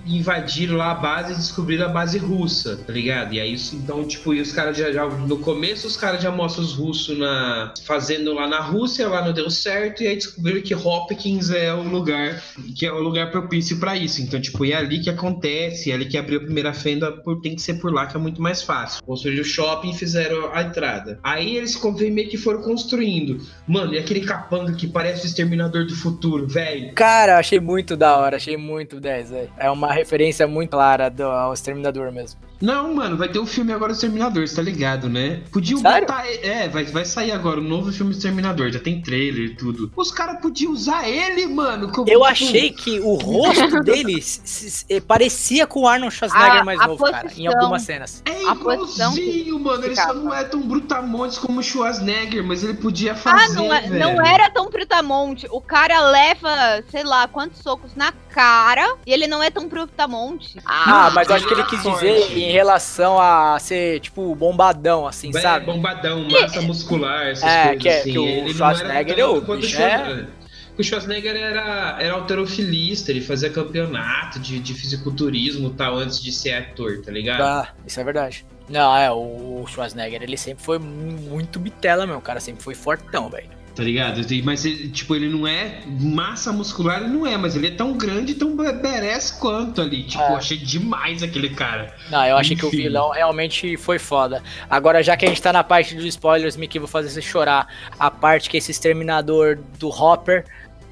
invadiram lá a base e descobriram a base russa, tá ligado? E aí, então, tipo, e os caras já, já- No começo, os caras já mostram os russos na, fazendo lá na Rússia, lá não deu certo, e aí descobriram que Hopkins é o lugar que é o lugar propício pra isso. Então, tipo, é ali que acontece, é ali que abriu a primeira fenda, por, tem que ser por lá que é muito mais fácil. Seja, o shopping e fizeram a entrada. Aí eles meio que foram construindo. Mano, e aquele capanga que parece o Exterminador do Futuro, velho. Cara, achei muito da hora, achei muito 10, velho. É uma referência muito clara do, ao Exterminador mesmo. Não, mano, vai ter um filme agora do Exterminador, você tá ligado, né? Podiam Sério? botar. É, vai, vai sair agora o novo filme do Exterminador, já tem trailer e tudo. Os caras podiam usar ele, mano. Como, Eu tipo, achei que o rosto dele se- se- eh, parecia com o Arnold Schwarzenegger A- mais a novo, cara, em posição- algumas cenas. É posição igualzinho, mano. Ele só não é tão brutamontes como o Schwarzenegger, mas ele podia Ah, fazer, não, é- velho. não era tão brutamonte. O cara leva, sei lá, quantos socos na cara e ele não é tão brutamonte. Ah, Ah, mas eu acho que ele quis forte. dizer em relação a ser, tipo, bombadão, assim, É, sabe? bombadão, massa muscular, essas É, coisas que é- assim. que o Ele não era Schwarzenegger, tanto o bicho Schwarzenegger. O Schwarzenegger era, era alterofilista, ele fazia campeonato de, de fisiculturismo e tal antes de ser ator, tá ligado? Ah, isso é verdade. Não, é, o Schwarzenegger, ele sempre foi muito bitela, meu. O cara sempre foi fortão, velho. Tá ligado? Mas, tipo, ele não é massa muscular, ele não é, mas ele é tão grande, tão merece quanto ali. Tipo, É. achei demais aquele cara. Não, eu achei que o Enfim. vilão realmente foi foda. Agora, já que a gente tá na parte dos spoilers, Mickey, vou fazer você chorar. A parte que esse exterminador do Hopper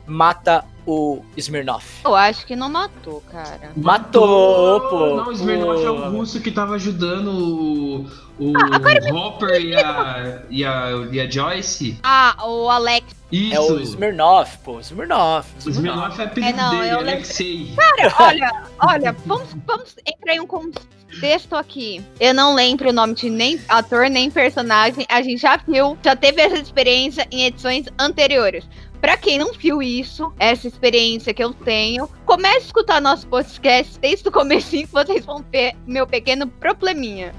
mata o Smirnoff. Eu acho que não matou, cara. Matou, pô. Não, o Smirnoff é Pô. o russo que tava ajudando o, o Ah, Hopper e a, e, a, e a Joyce. Ah, o Alex. Isso. É o Smirnoff, pô. Smirnoff. O Smirnoff é apelido É, não, dele, eu Alexei. Cara, olha, olha, vamos, vamos entrar em um contexto aqui. Eu não lembro o nome de nem ator, nem personagem. A gente já viu, já teve essa experiência em edições anteriores. Pra quem não viu isso, essa experiência que eu tenho, comece a escutar nosso podcast desde o comecinho que vocês vão ver meu pequeno probleminha.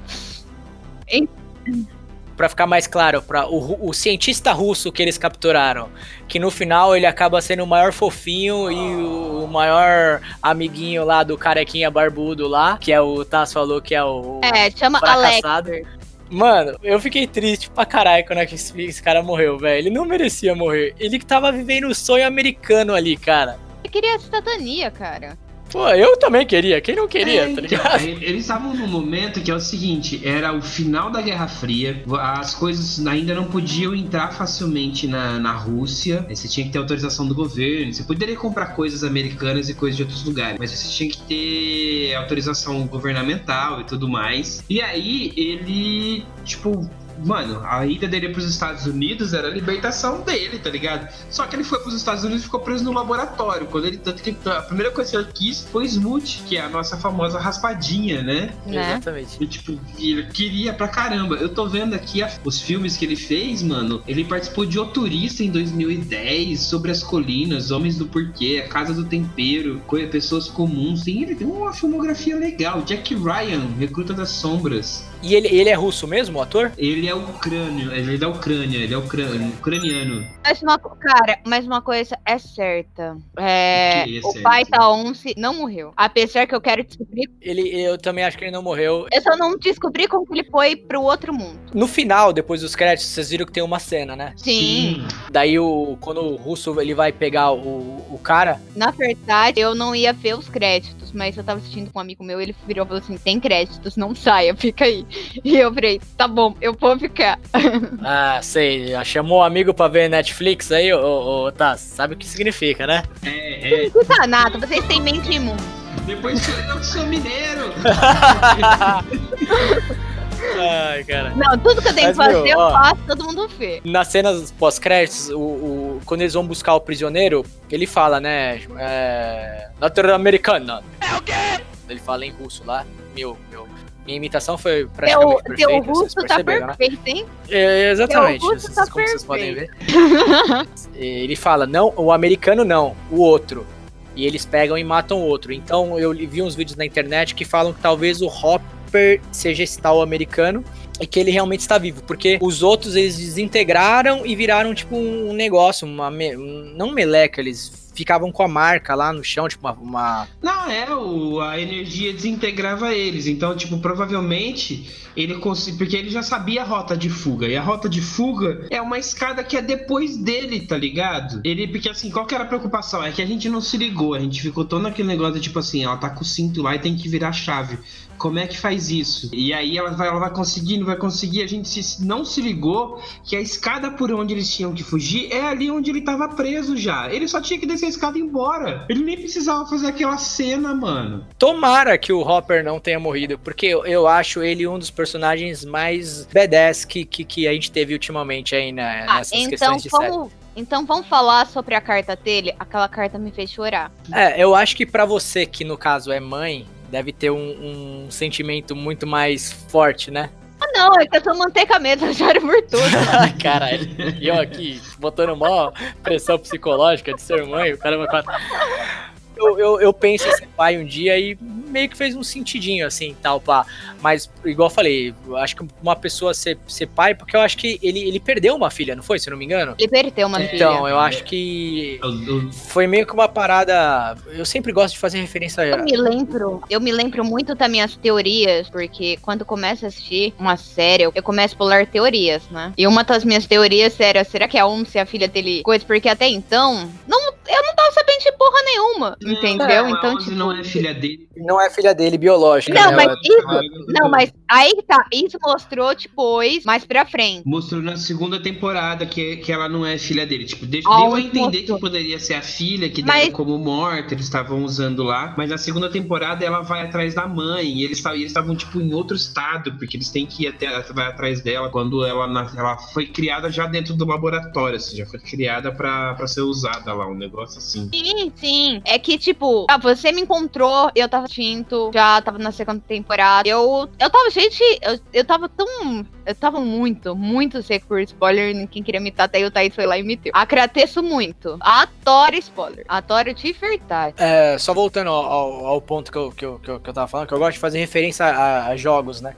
Pra ficar mais claro, para o, o cientista russo que eles capturaram, que no final ele acaba sendo o maior fofinho e o, o maior amiguinho lá do carequinha barbudo lá, que é o Tasso falou que é o É, chama Alex. Mano, eu fiquei triste pra caralho quando esse, cara morreu, velho. Ele não merecia morrer. Ele que tava vivendo o sonho americano ali, cara. Eu queria cidadania, cara. Pô, eu também queria. Quem não queria, É, tá então, ligado? e- Eles estavam num momento que é o seguinte: era o final da Guerra Fria, as coisas ainda não podiam entrar facilmente na, na Rússia. Aí Você tinha que ter autorização do governo. Você poderia comprar coisas americanas e coisas de outros lugares, mas você tinha que ter autorização governamental e tudo mais. E aí ele, tipo, mano, a ida dele pros Estados Unidos era a libertação dele, tá ligado? Só que ele foi pros Estados Unidos e ficou preso no laboratório. Quando ele, tanto que a primeira coisa que ele quis foi Smooth, que é a nossa famosa raspadinha, né? Né? Exatamente. E, tipo, ele queria pra caramba. Eu tô vendo aqui a- os filmes que ele fez, mano. Ele participou de O Turista em 2010, Sobre as Colinas, Homens do Porquê, A Casa do Tempero, Pessoas Comuns. Tem, ele tem uma filmografia legal. Jack Ryan, Recruta das Sombras. E ele, ele é russo mesmo, o ator? Ele é ucrânio, ele é da Ucrânia, ele é ucrânio, ucraniano. Mas uma, cara, mas uma coisa é certa. É, O é o certo? pai da Once não morreu. Apesar que eu quero descobrir. Ele, eu também acho que ele não morreu. Eu só não descobri como que ele foi pro outro mundo. No final, depois dos créditos, vocês viram que tem uma cena, né? Sim. Daí o quando o russo ele vai pegar o, o cara, Na verdade, eu não ia ver os créditos, mas eu tava assistindo com um amigo meu, ele virou e falou assim: tem créditos, não saia, fica aí. E eu falei, tá bom, eu vou ficar. ah, sei, chamou um amigo pra ver Netflix aí, ô, ô, tá, sabe o que significa, né? É, é. Não tá nada, vocês têm mente imunda. Depois sou eu que sou mineiro. Ai, cara. Não, tudo que eu tenho que Mas, meu, fazer, eu ó. faço, todo mundo vê. Nas cenas pós-créditos, o, o- quando eles vão buscar o prisioneiro, ele fala, né? É. Norte-americana. É o quê? Ele fala em russo lá. Meu, meu. Minha imitação foi Teu, praticamente perfeita. teu russo tá né? perfeito, hein? É, exatamente. Teu vocês- tá como vocês podem ver. perfeito. Ele fala, não, o americano não, o outro. E eles pegam e matam o outro. Então eu vi uns vídeos na internet que falam que talvez o Hopper seja esse tal americano e que ele realmente está vivo, porque os outros eles desintegraram e viraram tipo um negócio, uma me- um- não meleca, eles ficavam com a marca lá no chão, tipo uma, uma- Não, é, o, a energia desintegrava eles. Então, tipo, provavelmente ele conseguiu. Porque ele já sabia a rota de fuga. E a rota de fuga é uma escada que é depois dele, tá ligado? Ele, porque assim, qual que era a preocupação? É que a gente não se ligou. A gente ficou todo naquele negócio de tipo assim, ela tá com o cinto lá e tem que virar a chave. Como é que faz isso? E aí ela vai, ela vai conseguindo, vai conseguir. A gente se- não se ligou que a escada por onde eles tinham que fugir é ali onde ele tava preso já. Ele só tinha que descer a escada e ir embora. Ele nem precisava fazer aquela cena, mano. Tomara que o Hopper não tenha morrido, porque eu, eu acho ele um dos personagens mais badass que, que, que a gente teve ultimamente aí na, Ah, nessas então questões de série. vamos, então vamos falar sobre a carta dele. Aquela carta me fez chorar. É, eu acho que pra você, que no caso é mãe, deve ter um, um sentimento muito mais forte, né? Ah, não, é que eu sou manteca mesmo, eu choro por tudo. Caralho, e eu aqui botando mó pressão psicológica de ser mãe, o cara vai falar. Eu, eu, eu penso em ser pai um dia e meio que fez um sentidinho assim, tal, pá. Mas, igual eu falei, eu acho que uma pessoa ser, ser pai, porque eu acho que ele, ele perdeu uma filha, não foi? Se eu não me engano? Ele perdeu uma Então, filha. eu acho que Eu- eu- foi meio que uma parada. Eu sempre gosto de fazer referência Eu a. me lembro, eu me lembro muito das minhas teorias, porque quando começo a assistir uma série, eu começo a pular teorias, né? E uma das minhas teorias era, será que é a Once é a filha dele? Coisa, porque até então, não, eu não tava sabendo de porra nenhuma, entendeu? Não, então, tipo... não é filha dele. Não é filha dele biológica, Não, né? mas Ela- isso, não, mas aí tá, isso mostrou depois, mais pra frente. Mostrou na segunda temporada que, que ela não é filha dele. Tipo, de- Ah, deu a entender mostrou. que poderia ser a filha, que Mas- deram como morta, eles estavam usando lá. Mas na segunda temporada ela vai atrás da mãe. E eles estavam, tipo, em outro estado, porque eles têm que ir até vai atrás dela quando ela, ela foi criada já dentro do laboratório, assim, já foi criada pra, pra ser usada lá, um negócio assim. Sim, sim. É que, tipo, ah, você me encontrou, eu tava assistindo, já tava na segunda temporada. Eu, eu tava, gente, eu, eu tava tão. Eu tava muito, muito seco por spoiler. Ninguém queria imitar, até o Thaís foi lá e meteu. Agradeço muito. Adoro spoiler. Adoro de verdade. É, só voltando ao, ao- ao ponto que eu, que, eu, que, eu, que eu tava falando, que eu gosto de fazer referência a, a jogos, né?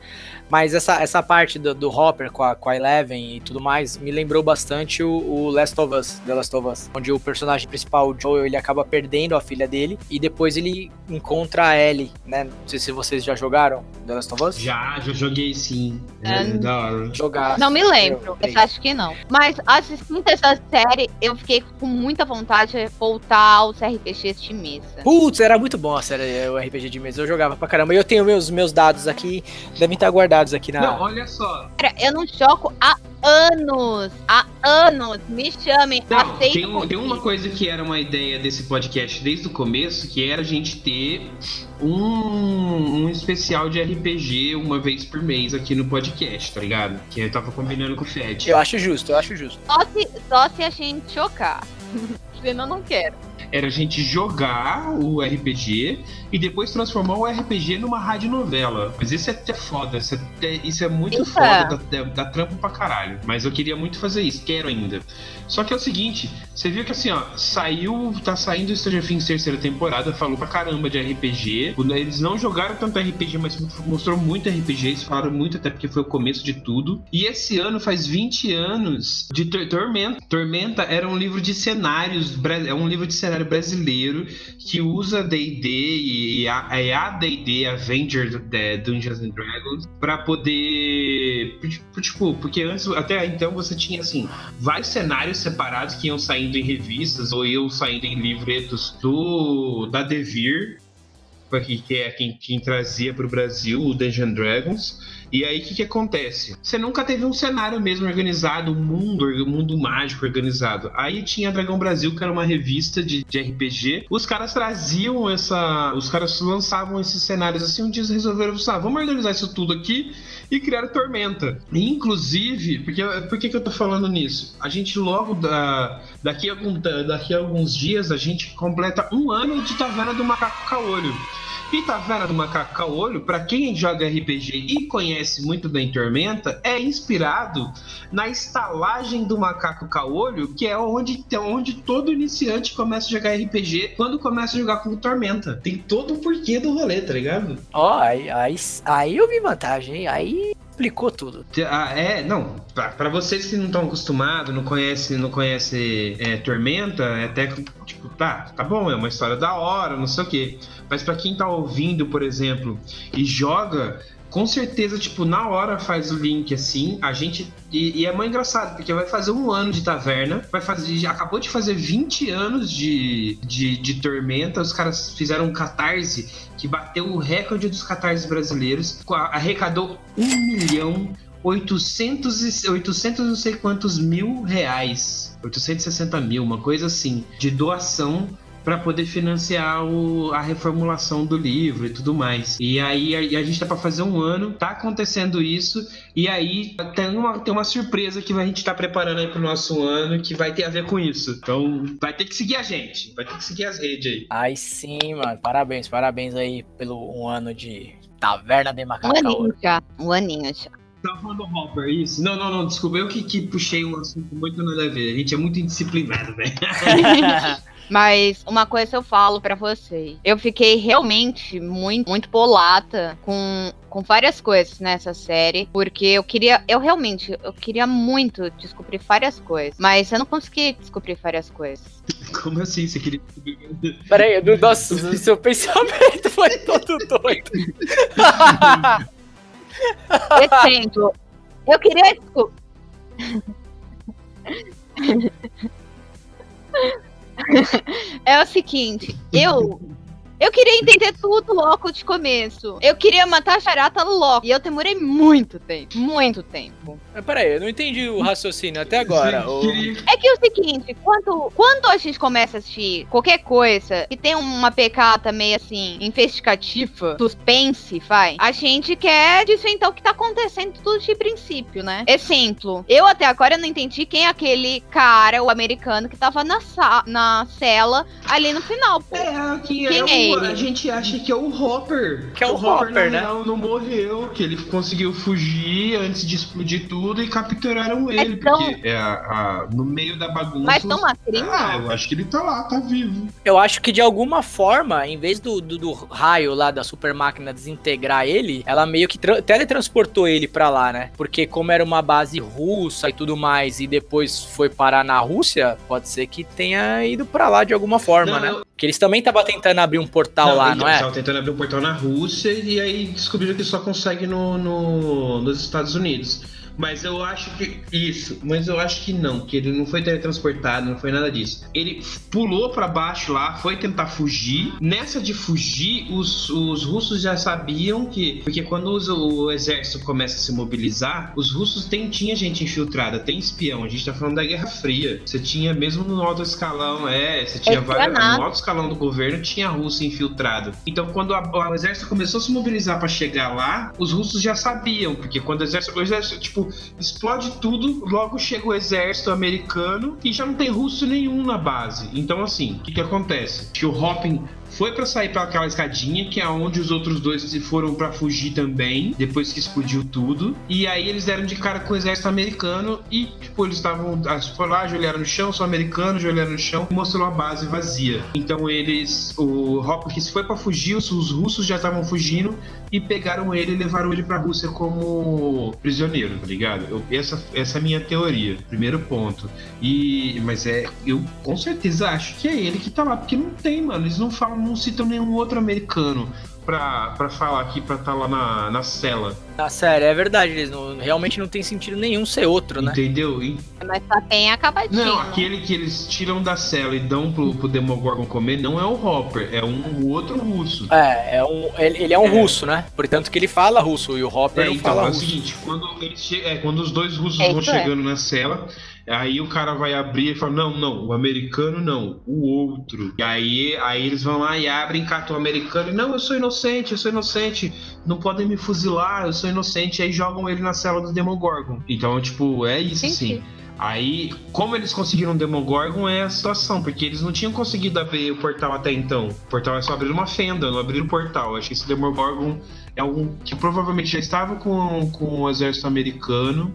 Mas essa, essa parte do, do Hopper com a, com a Eleven e tudo mais me lembrou bastante o, o Last of Us, The Last of Us, onde o personagem principal, o Joel, ele acaba perdendo a filha dele e depois ele encontra a Ellie, né? Não sei se vocês já jogaram The Last of Us. Já, já joguei sim. É, Ah, da hora. Jogar. Não me lembro. Eu- Eu acho que não. Mas assistindo essa série, eu fiquei com muita vontade de voltar ao CRPG de mesa. Putz, era muito bom a série, o RPG de mesa. Eu jogava pra caramba. E eu tenho meus, meus dados aqui, devem estar guardados aqui na. Não, olha só. Cara, eu não jogo há anos, há anos, me chamem, Não, aceito. tem, um- tem uma coisa que era uma ideia desse podcast desde o começo, que era a gente ter um, um especial de RPG uma vez por mês aqui no podcast, tá ligado? Que eu tava combinando com o Fed. Eu acho justo, eu acho justo. Só se, só se a gente chocar. Senão não quero. Era a gente jogar o RPG e depois transformar o RPG numa radionovela. Mas isso é até foda, isso é, até- isso é muito foda, dá, dá, dá trampo pra caralho. Mas eu queria muito fazer isso, quero ainda. Só que é o seguinte, você viu que assim, ó, saiu, tá saindo o Stranger Things terceira temporada, falou pra caramba de RPG. Eles não jogaram tanto RPG, mas mostrou muito RPG, eles falaram muito até porque foi o começo de tudo. E esse ano faz 20 anos de Tor- Tormenta. Tormenta era um livro de cenários, é um livro de cenário brasileiro que usa D&D e a, é D&D Avenger de Dungeons and Dragons pra poder tipo, porque antes até então você tinha assim vários cenários separados que iam saindo em revistas ou iam saindo em livretos do da Devir que é quem, quem trazia para o Brasil o Dungeons and Dragons e aí, o que, que acontece? Você nunca teve um cenário mesmo organizado, um mundo, um mundo mágico organizado. Aí tinha Dragão Brasil, que era uma revista de, de RPG. Os caras traziam essa. Os caras lançavam esses cenários assim. Um dia eles resolveram, ah, vamos organizar isso tudo aqui e criaram Tormenta. E, inclusive, porque, por que, eu tô falando nisso? A gente logo, da, daqui, a, daqui a alguns dias, a gente completa um ano de Taverna do Macaco Caolho. E Taverna do Macaco Caolho, pra quem joga RPG e conhece muito bem Tormenta, é inspirado na estalagem do Macaco Caolho, que é onde, é onde todo iniciante começa a jogar RPG quando começa a jogar com Tormenta. Tem todo o porquê do rolê, tá ligado? Ó, aí, aí, aí eu vi vantagem, hein? Aí explicou tudo. Ah, é, não, pra vocês que não estão acostumados, não conhecem, não conhece é, Tormenta, é até tipo, tá, tá bom, é uma história da hora, não sei o quê. Mas pra quem tá ouvindo, por exemplo, e joga, com certeza, tipo, na hora faz o link assim, a gente. E, e é muito engraçado, porque vai fazer um ano de taverna, vai fazer. Acabou de fazer 20 anos de, de, de Tormenta, os caras fizeram um catarse que bateu o recorde dos catarses brasileiros, arrecadou um milhão 800, e, 800 não sei quantos mil reais, 860 mil, uma coisa assim, de doação para poder financiar o- a reformulação do livro e tudo mais. E aí a, a gente tá para fazer um ano, tá acontecendo isso, e aí tem uma, tem uma surpresa que a gente tá preparando aí pro nosso ano que vai ter a ver com isso. Então vai ter que seguir a gente, vai ter que seguir as redes aí. Aí sim, mano. Parabéns, parabéns aí pelo um ano de Taverna de Um Macaco. aninho já. Um aninho já. Tá falando do Hopper, isso? Não, não, não, desculpa, eu que, que puxei um assunto muito nada a ver. A gente é muito indisciplinado, velho. Mas uma coisa eu falo pra vocês. Eu fiquei realmente muito, muito polata com, com várias coisas nessa série. Porque eu queria. Eu realmente. Eu queria muito descobrir várias coisas. Mas eu não consegui descobrir várias coisas. Como assim? Você queria. Pera aí, do- nossa, o seu pensamento foi todo doido. Exemplo. eu queria descobrir. É o seguinte, eu. Eu queria entender tudo logo de começo. Eu queria matar a charata logo. E eu demorei muito tempo. Muito tempo. Mas Pera aí, eu não entendi o raciocínio até agora. O- É que é o seguinte, quando, quando a gente começa a assistir qualquer coisa que tem uma pecata meio assim, investigativa, suspense, vai, a gente quer desvendar o que tá acontecendo tudo de princípio, né? Exemplo, eu até agora não entendi quem é aquele cara, o americano, que tava na, na cela ali no final, pô. É, que Quem é é ele? A gente acha que é o Hopper. Que é o Hopper, na né? real, não morreu, que ele conseguiu fugir antes de explodir tudo e capturaram ele. Então- Porque é, a- a- no meio da bagunça. Mas tão macrina? Ah, eu acho que ele tá lá, tá vivo. Eu acho que de alguma forma, em vez do, do, do raio lá da super máquina desintegrar ele, ela meio que tra- teletransportou ele pra lá, né? Porque como era uma base russa e tudo mais, e depois foi parar na Rússia, pode ser que tenha ido pra lá de alguma forma, Não, né? Porque eles também estavam tentando abrir um portal lá, então, não é? Estavam tentando abrir um portal na Rússia e aí descobriram que só consegue no, no- nos Estados Unidos. Mas eu acho que. Isso, mas eu acho que não, que ele não foi teletransportado, não foi nada disso. Ele pulou para baixo lá, foi tentar fugir. Nessa de fugir, os, os russos já sabiam que. Porque quando os, o exército começa a se mobilizar, os russos tem, tinha gente infiltrada, tem espião. A gente tá falando da Guerra Fria. Você tinha, mesmo no alto escalão, é, você tinha várias. No alto escalão do governo tinha Rússia infiltrado. Então, quando a, o exército começou a se mobilizar para chegar lá, os russos já sabiam, porque quando o exército, o exército, tipo, explode tudo, logo chega o exército americano e já não tem russo nenhum na base. Então, assim, o que, que acontece? Que o Hopping foi para sair para aquela escadinha, que é onde os outros dois foram para fugir também, depois que explodiu tudo. E aí eles deram de cara com o exército americano e, tipo, eles estavam. Ah, foi lá, joelharam no chão, são americanos, joelharam no chão e mostrou a base vazia. Então eles. O Hopkins foi para fugir, os, os russos já estavam fugindo e pegaram ele e levaram ele pra Rússia como prisioneiro, tá ligado? Eu, essa, essa é a minha teoria, primeiro ponto. E, mas é, eu com certeza acho que é ele que tá lá, porque não tem, mano. Eles não falam não citam nenhum outro americano pra, pra falar aqui, pra estar tá lá na, na cela. Na série, é verdade, eles não, realmente não tem sentido nenhum ser outro, né? Entendeu? E... Mas só tem acabadinho. Não, aquele que eles tiram da cela e dão pro, pro Demogorgon comer não é o Hopper, é um outro russo. É, é um, ele, ele é um é. russo, né? Portanto que ele fala russo e o Hopper é, não então, fala é russo. É o seguinte, quando, eles é, quando os dois russos vão é. chegando na cela, Aí o cara vai abrir e fala: Não, não, o americano não, o outro. E aí, aí eles vão lá e abrem, catam o americano e não, eu sou inocente, eu sou inocente, não podem me fuzilar, eu sou inocente. Aí jogam ele na cela do Demogorgon. Então, tipo, é isso sim. Aí, como eles conseguiram o Demogorgon é a situação, porque eles não tinham conseguido abrir o portal até então. O portal é só abrir uma fenda, não abrir o portal. Acho que esse Demogorgon é um que provavelmente já estava com, com o exército americano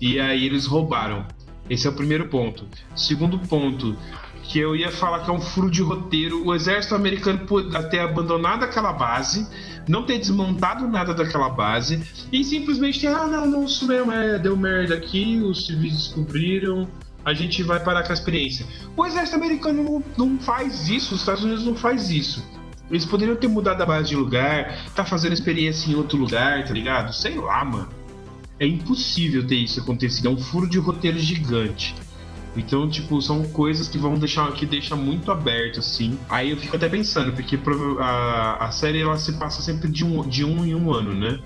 e aí eles roubaram. Esse é o primeiro ponto. Segundo ponto, que eu ia falar que é um furo de roteiro. O exército americano ter abandonado aquela base, não ter desmontado nada daquela base e simplesmente ter, ah, não, não, isso mesmo, é, deu merda aqui, os civis descobriram, a gente vai parar com a experiência. O exército americano não, não faz isso, os Estados Unidos não faz isso. Eles poderiam ter mudado a base de lugar, tá fazendo experiência em outro lugar, tá ligado? Sei lá, mano. É impossível ter isso acontecido, é um furo de roteiro gigante. Então, tipo, são coisas que vão deixar que deixa muito aberto, assim. Aí eu fico até pensando, porque a, a série ela se passa sempre de um, de um em um ano, né?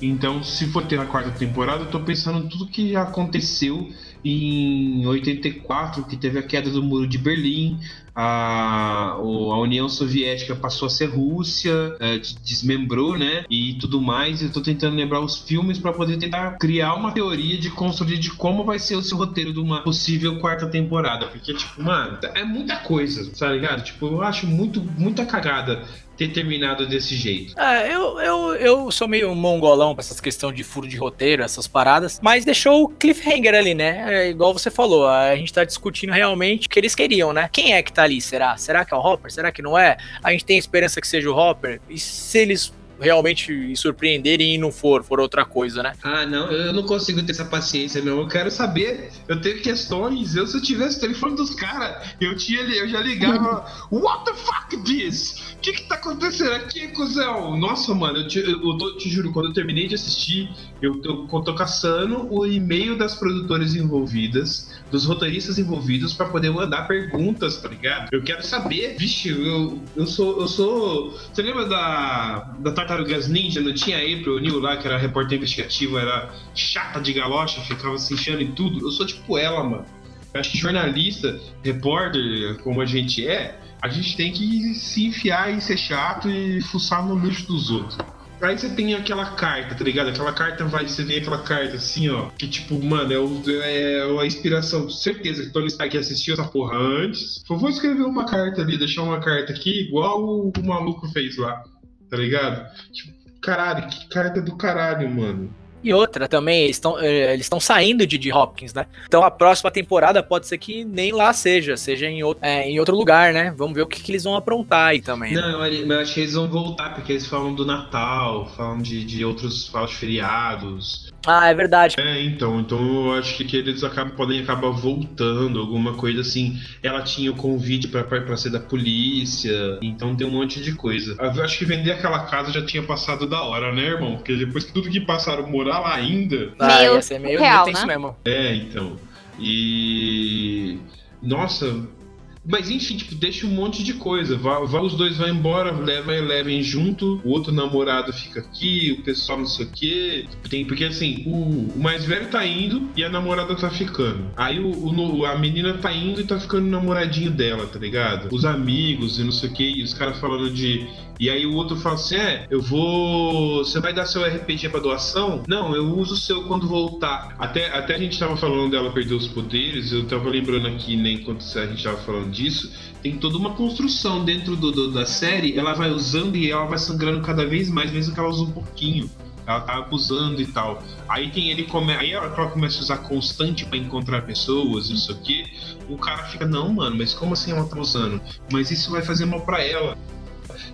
Então, se for ter a quarta temporada, eu tô pensando em tudo que aconteceu em 84, que teve a queda do Muro de Berlim, a, a União Soviética passou a ser Rússia, é, desmembrou, né? E tudo mais. Eu tô tentando lembrar os filmes para poder tentar criar uma teoria de construir de como vai ser seu roteiro de uma possível quarta temporada. Porque, tipo, mano, é muita coisa, tá ligado? Tipo, eu acho muito, muita cagada ter terminado desse jeito. É, eu, eu, eu sou meio mongolão pra essas questões de furo de roteiro, essas paradas, mas deixou o cliffhanger ali, né? É, igual você falou, a gente tá discutindo realmente o que eles queriam, né? Quem é que tá ali, será? Será que é o Hopper? Será que não é? A gente tem esperança que seja o Hopper? E se eles realmente surpreenderem e não for, for outra coisa, né? Ah, não, eu não consigo ter essa paciência, não. Eu quero saber, eu tenho questões. Eu, se eu tivesse o telefone dos caras, eu tinha eu já ligava. What the fuck this? O que que tá acontecendo aqui, cuzão? Nossa, mano, eu te, eu, eu te juro, quando eu terminei de assistir, eu, eu, eu tô caçando o e-mail das produtoras envolvidas, dos roteiristas envolvidos, para poder mandar perguntas, tá ligado? Eu quero saber, vixe, eu, eu sou. Eu sou. Você lembra da, da Tartarugas Ninja, não tinha aí pro Neil lá, que era repórter investigativo, era chata de galocha, ficava se enchendo em tudo. Eu sou tipo ela, mano. Eu acho que jornalista, repórter, como a gente é, a gente tem que se enfiar e ser chato e fuçar no lixo dos outros. Aí você tem aquela carta, tá ligado? Aquela carta vai, você vê aquela carta assim, ó, que tipo, mano, é, o, é a inspiração. Certeza que Tony Stark assistiu essa porra antes. Vou escrever uma carta ali, deixar uma carta aqui, igual o, o maluco fez lá tá ligado? Tipo, caralho, que carta do caralho, mano. E outra também, eles estão eh, eles saindo de, de Hopkins, né? Então a próxima temporada pode ser que nem lá seja, seja em outro, é, em outro lugar, né? Vamos ver o que, que eles vão aprontar aí também. Né? Não, né? eu acho que eles vão voltar, porque eles falam do Natal, falam de, de outros falam de feriados. Ah, é verdade. É, então, então eu acho que, que eles acabam, podem acabar voltando, alguma coisa assim. Ela tinha o convite para ser da polícia, então tem um monte de coisa. Eu acho que vender aquela casa já tinha passado da hora, né, irmão? Porque depois que tudo que passaram morando lá ainda. Ah, Meio ia ser meio, real, né? mesmo. É, então. E. Nossa. Mas enfim, tipo, deixa um monte de coisa. Vai, vai- os dois vão embora, leva e levem junto. O outro namorado fica aqui, o pessoal não sei o quê. Tem, porque assim, o, o mais velho tá indo e a namorada tá ficando. Aí o, o a menina tá indo e tá ficando namoradinho dela, tá ligado? Os amigos e não sei o quê. E os caras falando de. E aí o outro fala assim: é, eu vou. Você vai dar seu RPG pra doação? Não, eu uso o seu quando voltar. Até, até a gente tava falando dela perder os poderes, eu tava lembrando aqui, né, enquanto a gente tava falando disso, tem toda uma construção dentro do, do- da série, ela vai usando e ela vai sangrando cada vez mais, mesmo que ela use um pouquinho. Ela tá abusando e tal. Aí tem ele come... aí ela, ela começa a usar constante pra encontrar pessoas, não sei o cara fica, não, mano, mas como assim ela tá usando? Mas isso vai fazer mal pra ela.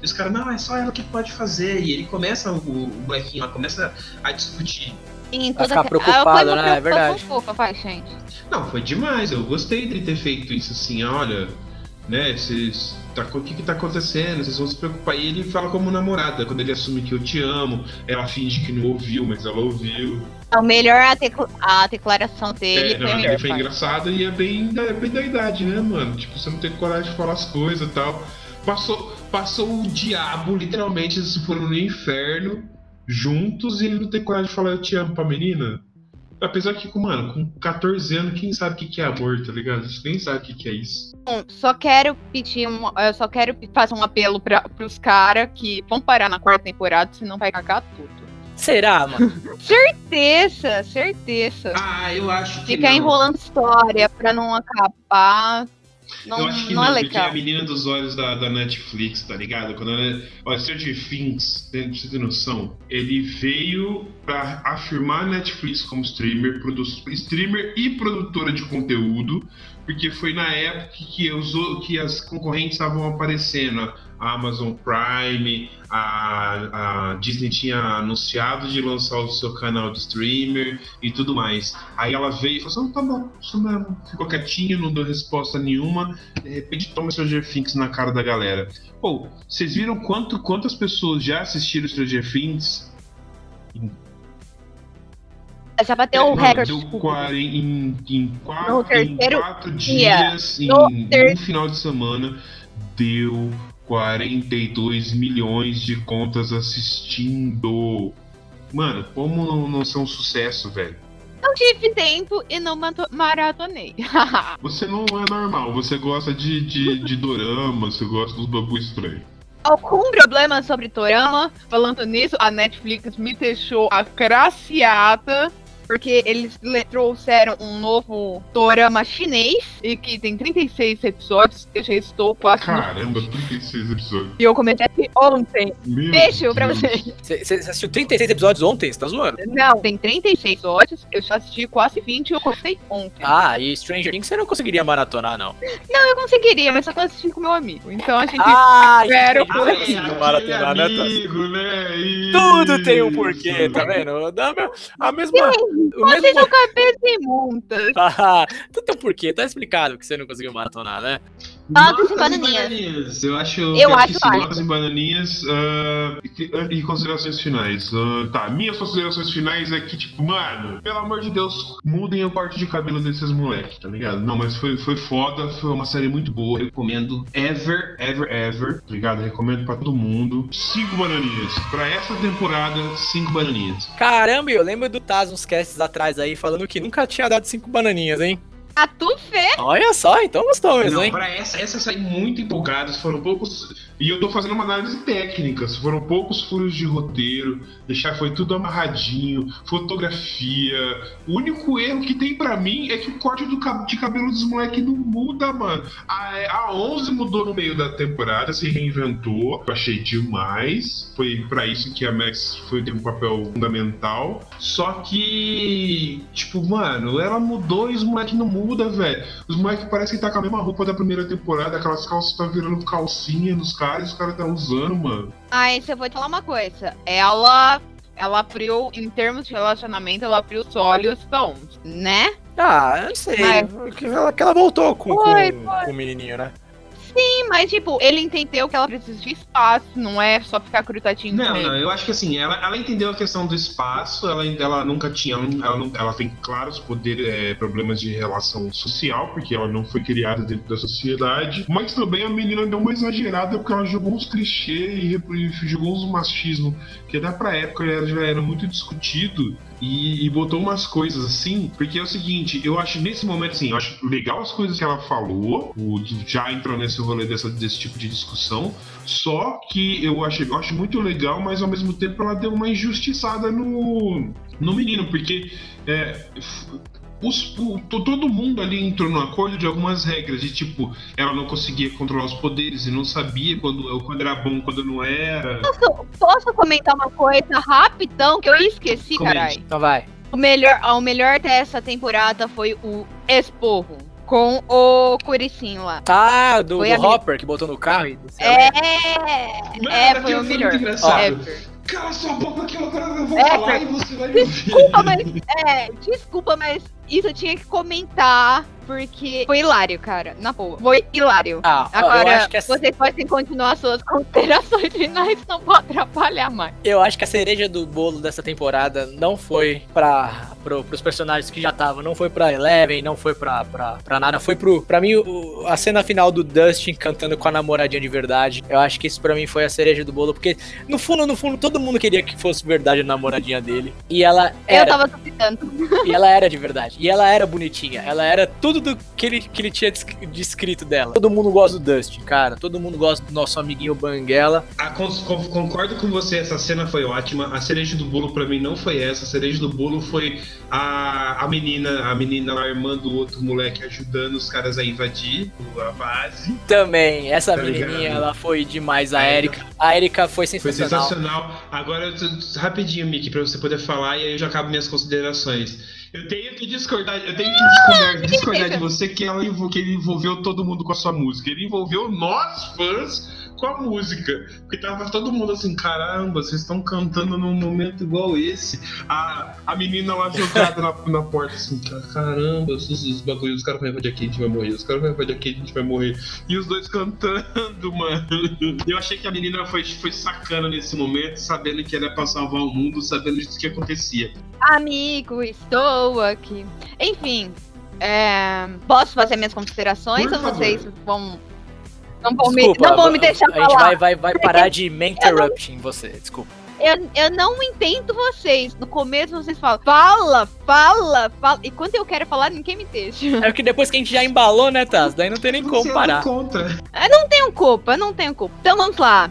E os caras, não, é só ela que pode fazer. E ele começa, o, o molequinho lá começa a discutir. Em Vai toda ficar Ah, preocupado, uma né? É verdade. fofa, vai, gente. Não, foi demais. Eu gostei dele ter feito isso assim, olha, né? Vocês. Tá, o que que tá acontecendo? Vocês vão se preocupar. E ele fala como namorada, quando ele assume que eu te amo, ela finge que não ouviu, mas ela ouviu. O melhor a, decla- a declaração dele É, foi não, melhor. foi engraçado e é bem, é bem da idade, né, mano? Tipo, você não tem coragem de falar as coisas e tal. Passou, passou o diabo, literalmente, eles foram no inferno juntos e ele não tem coragem de falar eu te amo pra menina. Apesar que, mano, com 14 anos, quem sabe o que que é amor, tá ligado? Você nem sabe o que que é isso. Bom, só quero pedir um, eu só quero fazer um apelo para pros caras que vão parar na quarta temporada, senão vai cagar tudo. Será, mano? Certeza, certeza. Ah, eu acho que Ficar não. enrolando história pra não acabar. Não, eu acho que não, não, é porque é a menina dos olhos da, da Netflix, tá ligado? Quando ela. Olha, Stranger Things, tem- pra você ter noção, ele veio pra afirmar a Netflix como streamer, produ- streamer e produtora de conteúdo, porque foi na época que, os, que as concorrentes estavam aparecendo. A Amazon Prime, a, a Disney tinha anunciado de lançar o seu canal de streamer e tudo mais. Aí ela veio e falou assim: "Ah, tá bom, isso mesmo. Ficou quietinho, não deu resposta nenhuma. De repente toma Stranger Things na cara da galera. Pô, vocês viram quanto, quantas pessoas já assistiram Stranger Things? Já bateu o Não, recorde. Deu 40, em, em, quatro, No em terceiro quatro dia. dias, em No um ter- final de semana, deu 42 milhões de contas assistindo. Mano, como não, não ser um sucesso, velho? Não tive tempo e não maratonei. Você não é normal, você gosta de, de, de dorama, você gosta dos bagulho estranho. Algum problema sobre Torama? Falando nisso, a Netflix me deixou agraciada. Porque eles le- trouxeram um novo Torama chinês e que tem 36 episódios. Eu já estou quase Caramba, 36 episódios. E eu comecei aqui ontem. Meu Beijo pra Deus. vocês. Você você assistiu 36 episódios ontem? Você tá zoando? Não, tem 36 episódios. Eu já assisti quase 20 e eu comecei ontem. Ah, e Stranger Things você não conseguiria maratonar, não. Não, eu conseguiria, mas só tô assistindo com meu amigo. Então a gente. Ah, Espero entendi. por consigo maratonar, né, amigo, né? Tudo tem um porquê, tá vendo? Dá A mesma. O Vocês mesmo... são cabeça imundas. Ah, tudo tem um porquê, tá explicado que você não conseguiu maratonar, né? Notas e bananinhas. Eu acho Eu que acho assim, válido. notas e bananinhas ah, e, e considerações finais. Ah, tá, minhas considerações finais é que, tipo, mano, pelo amor de Deus, mudem o corte de cabelo desses moleques, tá ligado? Não, mas foi, foi foda, foi uma série muito boa. Eu recomendo ever, ever, ever, tá ligado? Recomendo pra todo mundo. Cinco bananinhas. Pra essa temporada, cinco bananinhas. Caramba, eu lembro do Taz uns casts atrás aí falando que nunca tinha dado cinco bananinhas, hein? A tu fê. Olha só, então gostou mesmo, Não, hein? pra essa, essa eu saí muito empolgados, foram poucos. E eu tô fazendo uma análise técnica, foram poucos furos de roteiro, deixar foi tudo amarradinho, fotografia. O único erro que tem pra mim é que o corte do, de cabelo dos moleques não muda, mano. A, a 11 mudou no meio da temporada, se reinventou, eu achei demais. Foi pra isso que a Max foi ter um papel fundamental. Só que, tipo, mano, ela mudou e os moleques não mudam, velho. Os moleques parecem que tá com a mesma roupa da primeira temporada, aquelas calças tá virando calcinha nos caras e os caras tá usando, mano. Mas eu vou te falar uma coisa. Ela. Ela abriu, em termos de relacionamento, ela abriu os olhos tons, né? Ah, eu não sei. Mas- Que ela, que ela voltou com, Foi, com, foi. com o menininho, né? Sim, mas tipo, ele entendeu que ela precisa de espaço, não é só ficar grudadinho Não, não, eu acho que assim, ela, ela entendeu a questão do espaço, ela, ela nunca tinha, ela, não- ela tem claros poder, é, problemas de relação social, porque ela não foi criada dentro da sociedade, mas também a menina deu uma exagerada porque ela jogou uns clichês e e jogou uns machismo, que até pra época já era muito discutido, e, e botou umas coisas assim, porque é o seguinte, eu acho nesse momento assim, eu acho legal as coisas que ela falou, o, já entrou nesse rolê dessa, desse tipo de discussão, só que eu acho, eu acho muito legal, mas ao mesmo tempo ela deu uma injustiçada no, no menino, porque é, os- o- to- todo mundo ali entrou no acordo de algumas regras, de tipo, ela não conseguia controlar os poderes e não sabia quando, quando era bom, quando não era. Posso, posso comentar uma coisa rapidão que eu esqueci, caralho? Então vai. O melhor, o melhor dessa temporada foi o Esporro. Com o Curicinho lá. Ah, do, Foi do minha- Hopper que botou no carro e. É, é, aquilo foi o melhor. muito engraçado. É, Cala sua boca que agora eu vou É, falar e você vai me ouvir. Desculpa, mas. É, desculpa, mas isso eu tinha que comentar. Porque foi hilário, cara. Na boa. Foi hilário. Ah, Agora, acho que a, vocês podem continuar suas considerações finais, não vou atrapalhar mais. eu acho que a cereja do bolo dessa temporada não foi pra, pro, pros personagens que já estavam, não foi pra Eleven, não foi pra, pra, pra nada, foi pro. Pra mim, o- a cena final do Dustin cantando com a namoradinha de verdade. Eu acho que isso pra mim foi a cereja do bolo, porque no fundo, no fundo, todo mundo queria que fosse verdade a namoradinha dele. E ela Eu era. tava duvidando. E ela era de verdade. E ela era bonitinha. Ela era tudo do que ele, que ele tinha desc- descrito dela. Todo mundo gosta do Dustin, cara. Todo mundo gosta do nosso amiguinho Banguela. Ah, con- concordo com você, essa cena foi ótima. A cereja do bolo pra mim não foi essa. A cereja do bolo foi a, a menina, a menina lá, a irmã do outro moleque, ajudando os caras a invadir a base. Também, essa Tá menininha, ligado? ela foi demais. A Erika. A Erika foi Foi sensacional. sensacional. Agora, rapidinho, Mickey, pra você poder falar e aí eu já acabo minhas considerações. Eu tenho que discordar, eu tenho que discordar, discordar de você que, ela, que ele envolveu todo mundo com a sua música. Ele envolveu nós, fãs, com a música. Porque tava todo mundo assim, caramba, vocês estão cantando num momento igual esse. A, a menina lá jogada na, na porta, assim, "Ca- caramba, os, os bagulhos, os caras vão invadir aqui, a gente vai morrer. Os caras vão invadir aqui, a gente vai morrer. E os dois cantando, mano. Eu achei que a menina foi, foi sacana nesse momento, sabendo que era pra salvar o mundo, sabendo disso que acontecia. Amigo, estou aqui. Enfim, é, posso fazer minhas considerações Por ou favor. vocês vão. Não vão, me, não vão me deixar a gente falar. vai, vai, vai parar de me interrupt em você. Desculpa. Eu, eu não entendo vocês. No começo vocês falam, fala, fala, fala. E quando eu quero falar, ninguém me deixa. É porque depois que a gente já embalou, né, Taz? Daí não tem nem como parar. contra. Não tenho culpa, não tenho culpa. Então vamos lá.